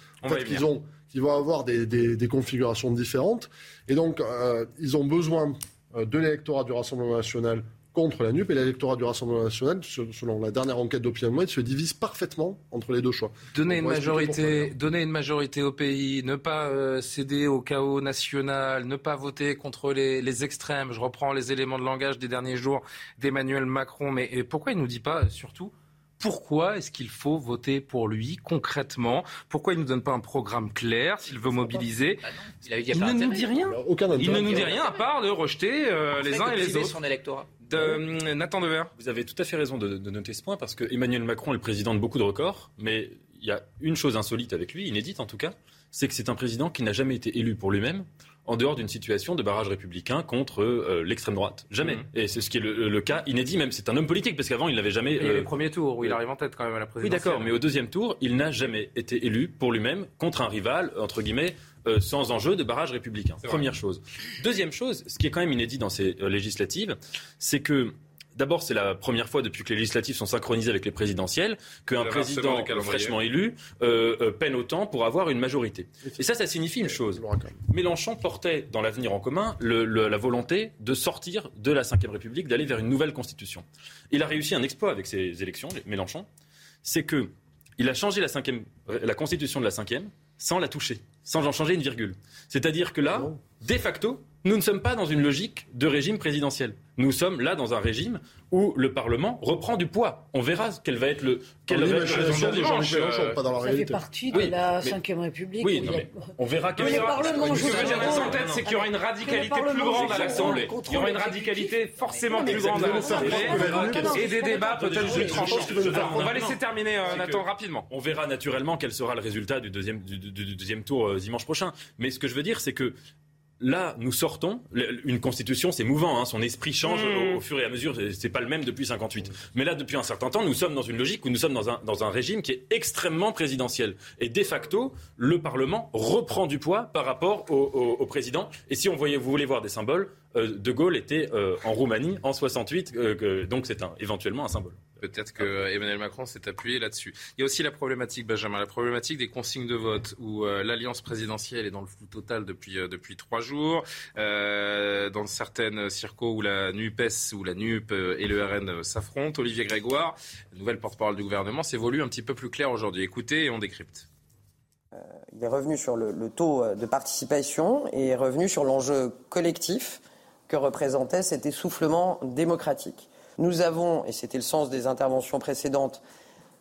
qu'ils ont qu'ils vont avoir des, des, configurations différentes. Et donc, euh, ils ont besoin de l'électorat du Rassemblement national contre la NUP et l'électorat du Rassemblement national, selon la dernière enquête d'Opinion se divise parfaitement entre les deux choix. Donner, une majorité, donner une majorité au pays, ne pas euh, céder au chaos national, ne pas voter contre les, extrêmes. Je reprends les éléments de langage des derniers jours d'Emmanuel Macron. Mais pourquoi il ne nous dit pas, surtout, pourquoi est-ce qu'il faut voter pour lui concrètement? Pourquoi il ne nous donne pas un programme clair s'il veut mobiliser? Bah Il, ne nous dit rien. il ne nous dit rien à part de rejeter euh, les uns et les autres. son électorat. Euh, Nathan Dever. Vous avez tout à fait raison de, noter ce point parce que Emmanuel Macron est le président de beaucoup de records, mais il y a une chose insolite avec lui, inédite en tout cas, c'est que c'est un président qui n'a jamais été élu pour lui-même en dehors d'une situation de barrage républicain contre euh, l'extrême droite. Jamais. Mmh. Et c'est ce qui est le, cas inédit même. C'est un homme politique parce qu'avant il n'avait jamais. Il y a les premiers tours où il arrive en tête quand même à la présidentielle. Oui d'accord, mais au deuxième tour, il n'a jamais été élu pour lui-même contre un rival entre guillemets euh, sans enjeu de barrage républicain. Première chose. Deuxième chose, ce qui est quand même inédit dans ces euh, législatives, c'est que D'abord, c'est la première fois depuis que les législatives sont synchronisées avec les présidentielles qu'un président fraîchement élu euh, peine autant pour avoir une majorité. Et ça, ça signifie une chose. Mélenchon portait dans l'avenir en commun la volonté de sortir de la Ve République, d'aller vers une nouvelle constitution. Il a réussi un exploit avec ces élections, Mélenchon, c'est que il a changé la, la constitution de la cinquième sans la toucher, sans en changer une virgule. C'est-à-dire que là, de facto, nous ne sommes pas dans une logique de régime présidentiel. Nous sommes là dans un régime où le Parlement reprend du poids. On verra quel va être le. Quelle va être la pas dans la Ça fait partie de la Ve République. Oui, mais on verra quel sera. Ce que je veux dire en tête, c'est qu'il y aura une radicalité plus grande à l'Assemblée. Il y aura une radicalité forcément plus grande à l'Assemblée et des débats peut-être plus tranchants. On va laisser terminer euh, Nathan rapidement. On verra naturellement quel sera le résultat du deuxième, du, deuxième tour euh, dimanche prochain. Mais ce que je veux dire, c'est que Là, nous sortons. Une constitution, c'est mouvant. Hein, son esprit change Mmh. au, au fur et à mesure. C'est- pas le même depuis 58. Mais là, depuis un certain temps, nous sommes dans une logique où nous sommes dans un, dans un régime qui est extrêmement présidentiel. Et de facto, le Parlement reprend du poids par rapport au, au- au président. Et si on voyait, vous voulez voir des symboles, euh, De Gaulle était euh, en Roumanie en 68. euh, donc c'est un, éventuellement un symbole. Peut-être que Emmanuel Macron s'est appuyé là-dessus. Il y a aussi la problématique, Benjamin, la problématique des consignes de vote, où euh, l'alliance présidentielle est dans le flou total depuis euh, depuis trois jours. Euh, dans certaines circos où la Nupes, où la Nup et le RN s'affrontent, Olivier Grégoire, nouvelle porte-parole du gouvernement, s'évolue un petit peu plus clair aujourd'hui. Écoutez et on décrypte. Il est revenu sur le, le taux de participation et est revenu sur l'enjeu collectif que représentait cet essoufflement démocratique. Nous avons, et c'était le sens des interventions précédentes,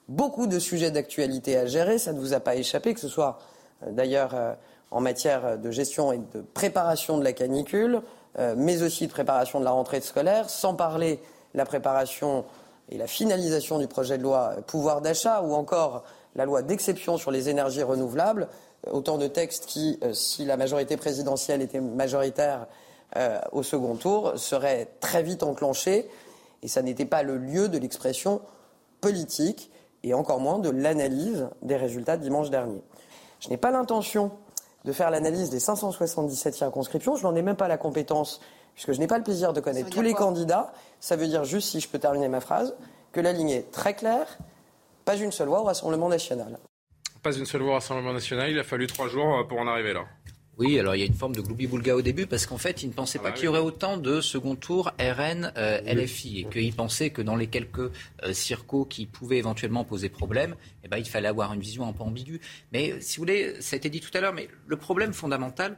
beaucoup de sujets d'actualité à gérer. Ça ne vous a pas échappé, que ce soit euh, d'ailleurs euh, en matière de gestion et de préparation de la canicule, euh, mais aussi de préparation de la rentrée scolaire, sans parler de la préparation et la finalisation du projet de loi pouvoir d'achat ou encore la loi d'exception sur les énergies renouvelables, autant de textes qui, si la majorité présidentielle était majoritaire au second tour, seraient très vite enclenchés et ça n'était pas le lieu de l'expression politique et encore moins de l'analyse des résultats de dimanche dernier. Je n'ai pas l'intention de faire l'analyse des 577 circonscriptions, je n'en ai même pas la compétence puisque je n'ai pas le plaisir de connaître tous les candidats. Ça veut dire juste, si je peux terminer ma phrase, que la ligne est très claire, pas une seule voix au Rassemblement national. Pas une seule voix au Rassemblement national. Il a fallu trois jours euh, pour en arriver là. Oui, alors il y a une forme de gloubi-boulga au début parce qu'en fait, ils ne pensaient pas qu'il y aurait autant de second tour RN euh, et qu'ils pensaient que dans les quelques euh, circos qui pouvaient éventuellement poser problème, eh ben, il fallait avoir une vision un peu ambiguë. Mais si vous voulez, ça a été dit tout à l'heure, mais le problème fondamental,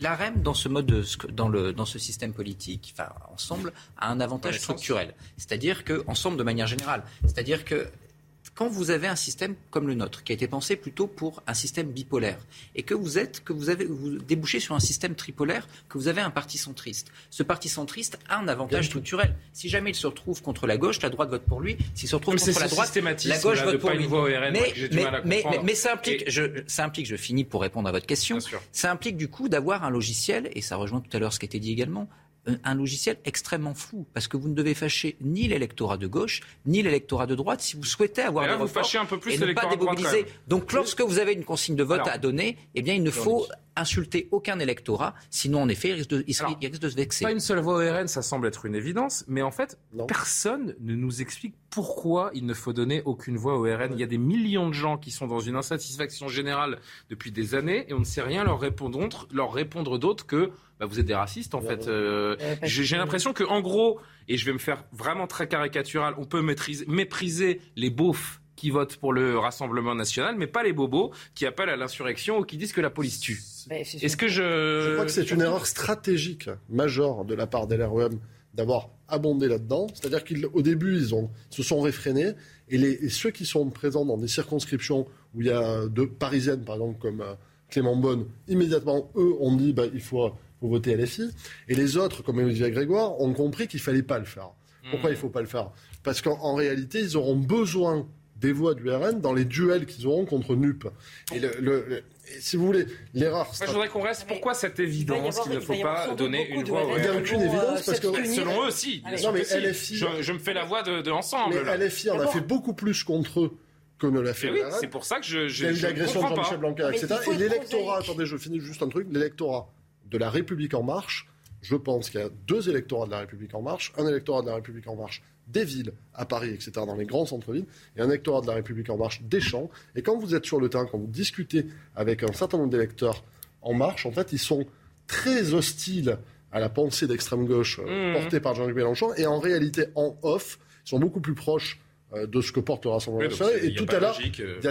la REM, dans ce mode, de- dans, le, dans ce système politique, enfin, ensemble, a un avantage structurel. C'est-à-dire que, ensemble, de manière générale, c'est-à-dire que quand vous avez un système comme le nôtre, qui a été pensé plutôt pour un système bipolaire, et que vous êtes, que vous avez, vous débouchez sur un système tripolaire, que vous avez un parti centriste. Ce parti centriste a un avantage structurel. Si jamais il se retrouve contre la gauche, la droite vote pour lui. S'il se retrouve Mais contre la droite, la gauche vote pour lui. RN, mais, mais- ça implique, Et- je, ça implique, je finis pour répondre à votre question, ça implique du coup d'avoir un logiciel, et ça rejoint tout à l'heure ce qui a été dit également, un- logiciel extrêmement flou, parce que vous ne devez fâcher ni l'électorat de gauche, ni l'électorat de droite, si vous souhaitez avoir là, des vous un peu plus et ne pas démobiliser. Donc lorsque vous avez une consigne de vote Alors, à donner, eh bien il ne faut insulter aucun électorat, sinon en effet il risque de, il Alors, il risque de se vexer. Pas une seule voix au RN, ça semble être une évidence, mais en fait, personne ne nous explique pourquoi il ne faut donner aucune voix au RN. Il y a des millions de gens qui sont dans une insatisfaction générale depuis des années et on ne sait rien leur répondre, leur répondre d'autre que bah, vous êtes des racistes en fait. Euh, J'ai l'impression que en gros, et je vais me faire vraiment très caricatural, on peut maîtriser- mépriser les beaufs qui votent pour le Rassemblement national, mais pas les bobos qui appellent à l'insurrection ou qui disent que la police tue. Est-ce que je... Je crois que c'est une erreur stratégique majeure de la part des LREM d'avoir abondé là-dedans. C'est-à-dire qu'au début, ils, ont, ils se sont réfrénés. Et, les, et ceux qui sont présents dans des circonscriptions où il y a de parisiennes, par exemple, comme euh, Clément Bonne, immédiatement, eux, ont dit bah, il faut, faut voter LFI. Et les autres, comme Olivier Grégoire, ont compris qu'il ne fallait pas le faire. Pourquoi il ne faut pas le faire? Parce qu'en en réalité, ils auront besoin des voix du RN dans les duels qu'ils auront contre NUP. Et, le- le- le- et si vous voulez, l'erreur... Moi, je voudrais qu'on reste. Pourquoi cette évidence qu'il ne faut pas donner une voix au Il n'y a aucune évidence parce que... Selon eux, si. Non, mais. LFI... Je, je me fais la voix de, de ensemble. Mais là. LFI en a fait beaucoup plus contre eux que ne l'a fait Mais oui, le RN. c'est pour ça que je- je- Il y a eu l'agression de Jean-Michel. Blanquer, Mais etc. Et l'électorat, attendez, je finis juste un truc, l'électorat de la République en marche, je pense qu'il y a deux électorats de la République en marche, un électorat de la République en marche des villes, à Paris, etc., dans les grands centres-villes, et un électorat de la République en marche des champs. Et quand vous êtes sur le terrain, quand vous discutez avec un certain nombre d'électeurs en marche, en fait, ils sont très hostiles à la pensée d'extrême gauche euh, Mmh. portée par Jean-Luc Mélenchon, et en réalité, en off, ils sont beaucoup plus proches euh, de ce que porte le Rassemblement national. Et tout à l'heure, euh. il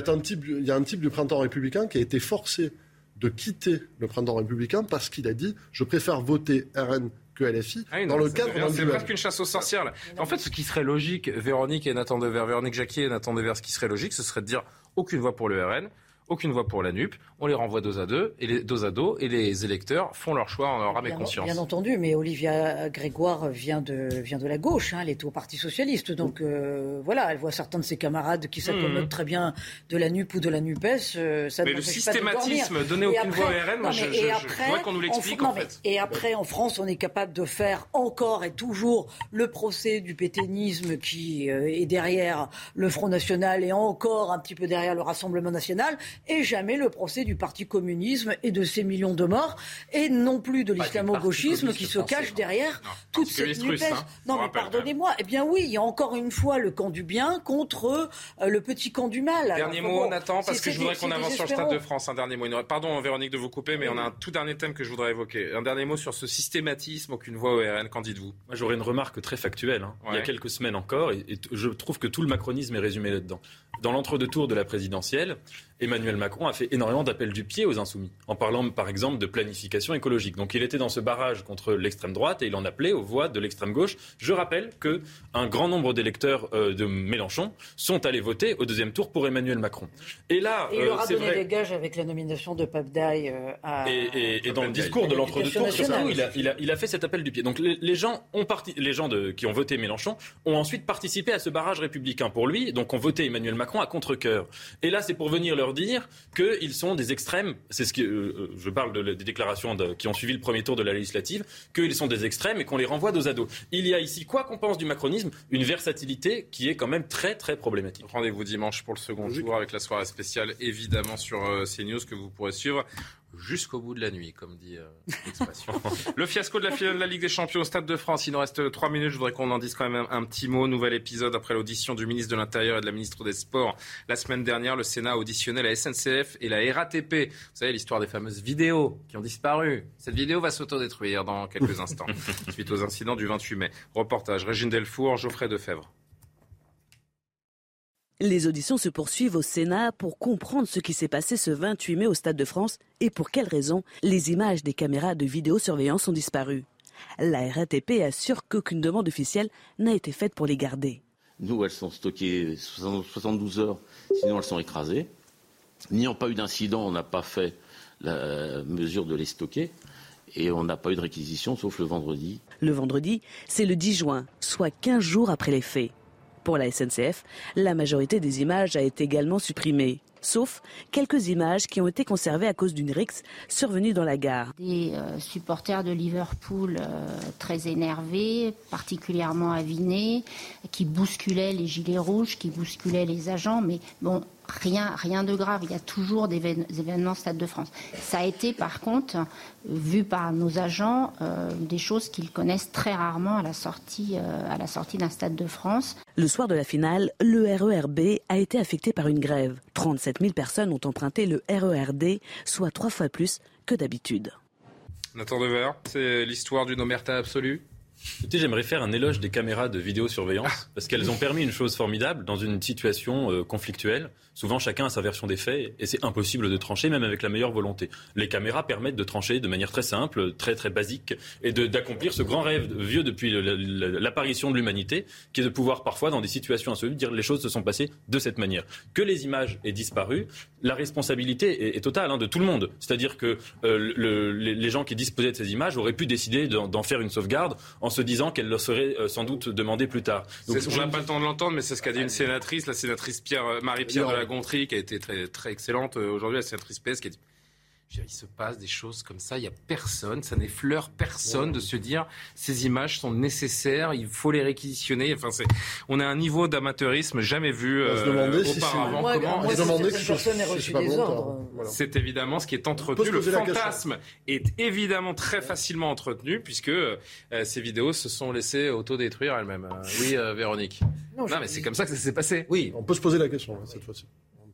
y a un type du printemps républicain qui a été forcé de quitter le printemps républicain parce qu'il a dit je préfère voter RN que LFI Ah oui, dans non, le ça cadre C'est presque une chasse aux sorcières. là. En fait, ce qui serait logique, Véronique et Nathan Dever, Véronique Jacquier et Nathan Dever, ce qui serait logique, ce serait de dire aucune voix pour le RN, aucune voix pour la NUP, on les renvoie dos à deux, et les, dos à dos, et les électeurs font leur choix en leur âme et conscience. bien entendu, mais Olivia Grégoire vient de, vient de la gauche, hein, elle est au Parti Socialiste. Donc euh, voilà, elle voit certains de ses camarades qui s'accommodent Mhm. très bien de la NUP ou de la NUPES. euh, ça Mais le systématisme, donner aucune après- voix au RN, je- je- après, voudrais qu'on nous l'explique, en, fait. Et après, en France, on est capable de faire encore et toujours le procès du pétainisme qui euh, est derrière le Front National et encore un petit peu derrière le Rassemblement National, et jamais le procès du Parti communisme et de ses millions de morts, et non plus de l'islamo-gauchisme qui se cache derrière toute Parti cette NUPES. hein, Non, on mais pardonnez-moi. Eh bien oui, il y a encore une fois le camp du bien contre euh, le petit camp du mal. Dernier Alors, mot, bon, Nathan, parce que je voudrais qu'on avance sur le Stade de France. Un dernier mot. Une- Pardon, Véronique, de vous couper, mais on a un tout dernier thème que je voudrais évoquer. Un dernier mot sur ce systématisme, aucune voix au RN. Qu'en dites-vous? Moi, j'aurais une remarque très factuelle. hein. Il y a quelques semaines encore, et, je trouve que tout le macronisme est résumé là-dedans. Dans l'entre-deux-tours de la présidentielle, Emmanuel Macron a fait énormément d'appels du pied aux insoumis, en parlant par exemple de planification écologique. Donc il était dans ce barrage contre l'extrême droite et il en appelait aux voix de l'extrême gauche. Je rappelle que un grand nombre d'électeurs euh, de Mélenchon sont allés voter au deuxième tour pour Emmanuel Macron. Et là, Et il euh, leur a donné vrai. des gages avec la nomination de Pape Daye euh, à. Et, et- et dans le discours de l'entre-deux-tours, il a, il, a, il a fait cet appel du pied. Donc les, les gens, ont parti, les gens de, qui ont voté Mélenchon ont ensuite participé à ce barrage républicain pour lui, donc ont voté Emmanuel Macron à contre-coeur. Et là, c'est pour venir leur dire qu'ils sont des extrêmes, c'est ce que euh, je parle de- des déclarations de- qui ont suivi le premier tour de la législative, qu'ils sont des extrêmes et qu'on les renvoie dos à dos. Il y a ici, quoi qu'on pense du macronisme, une versatilité qui est quand même très très problématique. Rendez-vous dimanche pour le second tour avec la soirée spéciale, évidemment, sur euh, CNews que vous pourrez suivre jusqu'au bout de la nuit, comme dit euh, l'expression. [LAUGHS] le fiasco de la finale de la Ligue des Champions au Stade de France. Il nous reste trois minutes. Je voudrais qu'on en dise quand même un, un petit mot. Nouvel épisode après l'audition du ministre de l'Intérieur et de la ministre des Sports. La semaine dernière, le Sénat a auditionné la SNCF et la RATP. Vous savez, l'histoire des fameuses vidéos qui ont disparu. Cette vidéo va s'autodétruire dans quelques instants, [LAUGHS] suite aux incidents du 28 mai. Reportage Régine Delfour, Geoffrey Defebvre. Les auditions se poursuivent au Sénat pour comprendre ce qui s'est passé ce 28 mai au Stade de France et pour quelles raisons les images des caméras de vidéosurveillance ont disparu. La RATP assure qu'aucune demande officielle n'a été faite pour les garder. Nous, elles sont stockées 60 72 heures, sinon elles sont écrasées. N'ayant pas eu d'incident, on n'a pas fait la mesure de les stocker et on n'a pas eu de réquisition sauf le vendredi. Le vendredi, c'est le 10 juin, soit 15 jours après les faits. Pour la SNCF, la majorité des images a été également supprimée, sauf quelques images qui ont été conservées à cause d'une rixe survenue dans la gare. Des euh, supporters de Liverpool euh, très énervés, particulièrement avinés, qui bousculaient les gilets rouges, qui bousculaient les agents, mais bon, rien, rien de grave. Il y a toujours des évén- des événements Stade de France. Ça a été, par contre, vu par nos agents, euh, des choses qu'ils connaissent très rarement à la sortie, euh, à la sortie d'un Stade de France. Le soir de la finale, le RERB a été affecté par une grève. 37 000 personnes ont emprunté le RERD, soit trois fois plus que d'habitude. Nathan Dever, c'est l'histoire d'une omerta absolue Écoutez, j'aimerais faire un éloge des caméras de vidéosurveillance parce qu'elles ont permis une chose formidable dans une situation euh, conflictuelle. Souvent, chacun a sa version des faits et c'est impossible de trancher, même avec la meilleure volonté. Les caméras permettent de trancher de manière très simple, très très basique, et d'accomplir ce grand rêve vieux depuis l'apparition de l'humanité, qui est de pouvoir parfois, dans des situations insolubles, dire les choses se sont passées de cette manière. Que les images aient disparu, la responsabilité est, est totale hein, de tout le monde. C'est-à-dire que euh, le- les, les gens qui disposaient de ces images auraient pu décider d'en faire une sauvegarde en se disant qu'elle leur serait euh, sans doute demandée plus tard. Donc, on n'a pas le temps de l'entendre, mais c'est ce qu'a dit une sénatrice, la sénatrice Pierre, euh, Marie-Pierre de la Gontrie, qui a été très, très excellente. Aujourd'hui, la sénatrice PS, qui a dit il se passe des choses comme ça, il n'y a personne, ça n'effleure personne de se dire ces images sont nécessaires, il faut les réquisitionner. Enfin, c'est, on a un niveau d'amateurisme jamais vu On se euh, si auparavant. Moi, moi, si aient je reçu des ordres. Voilà. C'est évidemment ce qui est entretenu. Le fantasme est évidemment très facilement entretenu puisque euh, ces vidéos se sont laissées autodétruire elles-mêmes. Euh, oui, euh, Véronique. Non, mais c'est comme ça que ça s'est passé. Oui. On peut se poser la question cette fois-ci.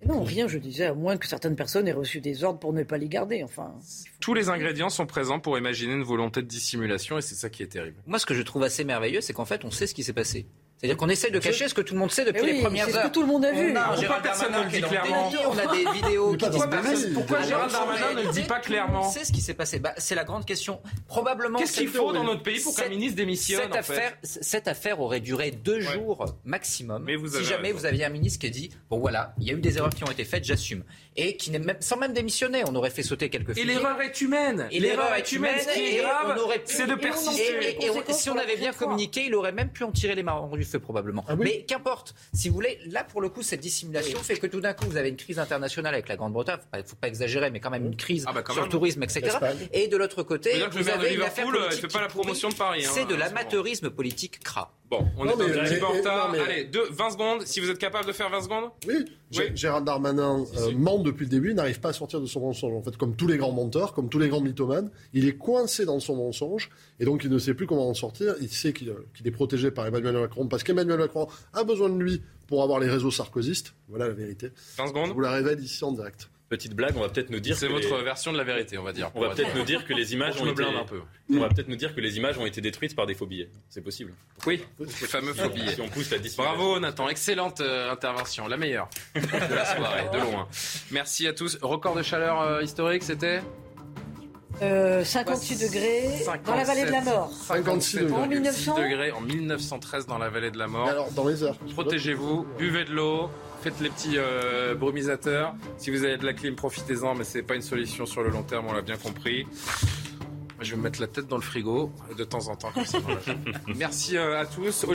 Non, rien, je disais, à moins que certaines personnes aient reçu des ordres pour ne pas les garder. Enfin, Tous les ingrédients sont présents pour imaginer une volonté de dissimulation et c'est ça qui est terrible. Moi, ce que je trouve assez merveilleux, c'est qu'en fait, on sait ce qui s'est passé. C'est-à-dire qu'on essaie de cacher ce que tout le monde sait depuis Eh oui, les premières c'est ce heures. que tout le monde a vu. On a un Pourquoi Gérald personne Darmanin ne le dit clairement on a des vidéos qui personne- pourquoi Gérald Darmanin ne le dit pas clairement sait ce qui s'est passé. Bah, c'est la grande question. Probablement. Qu'est-ce qu'il faut dans notre pays pour qu'un ministre démissionne, cette en fait affaire, Cette affaire aurait duré deux jours maximum. Mais vous si jamais raison. vous aviez un ministre qui a dit bon voilà, il y a eu des erreurs qui ont été faites, j'assume, et qui n'est même sans même démissionner, on aurait fait sauter quelques. Et l'erreur est humaine. Et l'erreur est humaine. Ce qui est grave, on aurait pu- c'est de persister. et- si on avait bien communiqué, il aurait même pu en tirer les marrons du feu probablement. Ah Mais qu'importe. Si vous voulez, là pour le coup, cette dissimulation fait que tout d'un coup, vous avez une crise internationale avec la Grande-Bretagne. Il ne faut pas exagérer, mais quand même une crise Ah bah quand sur même. le tourisme, etc. Et de l'autre côté, vous avez une affaire Liverpool, euh, il politique fait pas la promotion de Paris, hein, C'est de ce l'amateurisme politique cras. Bon, on Non, est mais- un petit peu en mais- retard. mais- Allez, deux, 20 secondes. Si vous êtes capable de faire 20 secondes Oui, Gé- Gérald Darmanin euh, ment depuis le début, il n'arrive pas à sortir de son mensonge. En fait, comme tous les grands menteurs, comme tous les grands mythomanes, il est coincé dans son mensonge et donc il ne sait plus comment en sortir. Il sait qu'il euh, est protégé par Emmanuel Macron parce qu'Emmanuel Macron a besoin de lui pour avoir les réseaux sarkozystes. Voilà la vérité. 20 secondes. Je vous la révèle ici en direct. Petite blague, on va peut-être nous dire. C'est que votre les- version de la vérité, on va dire. On va peut-être nous dire que les images ont été. blinde un peu. On va peut-être nous dire que les images ont été détruites par des faux billets. C'est possible. Oui, les fameux faux billets. Si on pousse la. Bravo Nathan, excellente euh, intervention, la meilleure de la soirée, de loin. Merci à tous. Record de chaleur euh, historique, c'était Euh, 56 degrés dans la vallée de la mort. 56 En 1900 degrés en 1913 dans la vallée de la mort. alors, dans les heures. Protégez-vous, buvez de l'eau, faites les petits euh, brumisateurs. Si vous avez de la clim, profitez-en, mais c'est pas une solution sur le long terme, on l'a bien compris. Je vais me mettre la tête dans le frigo de temps en temps comme ça. [LAUGHS] Merci euh, à tous.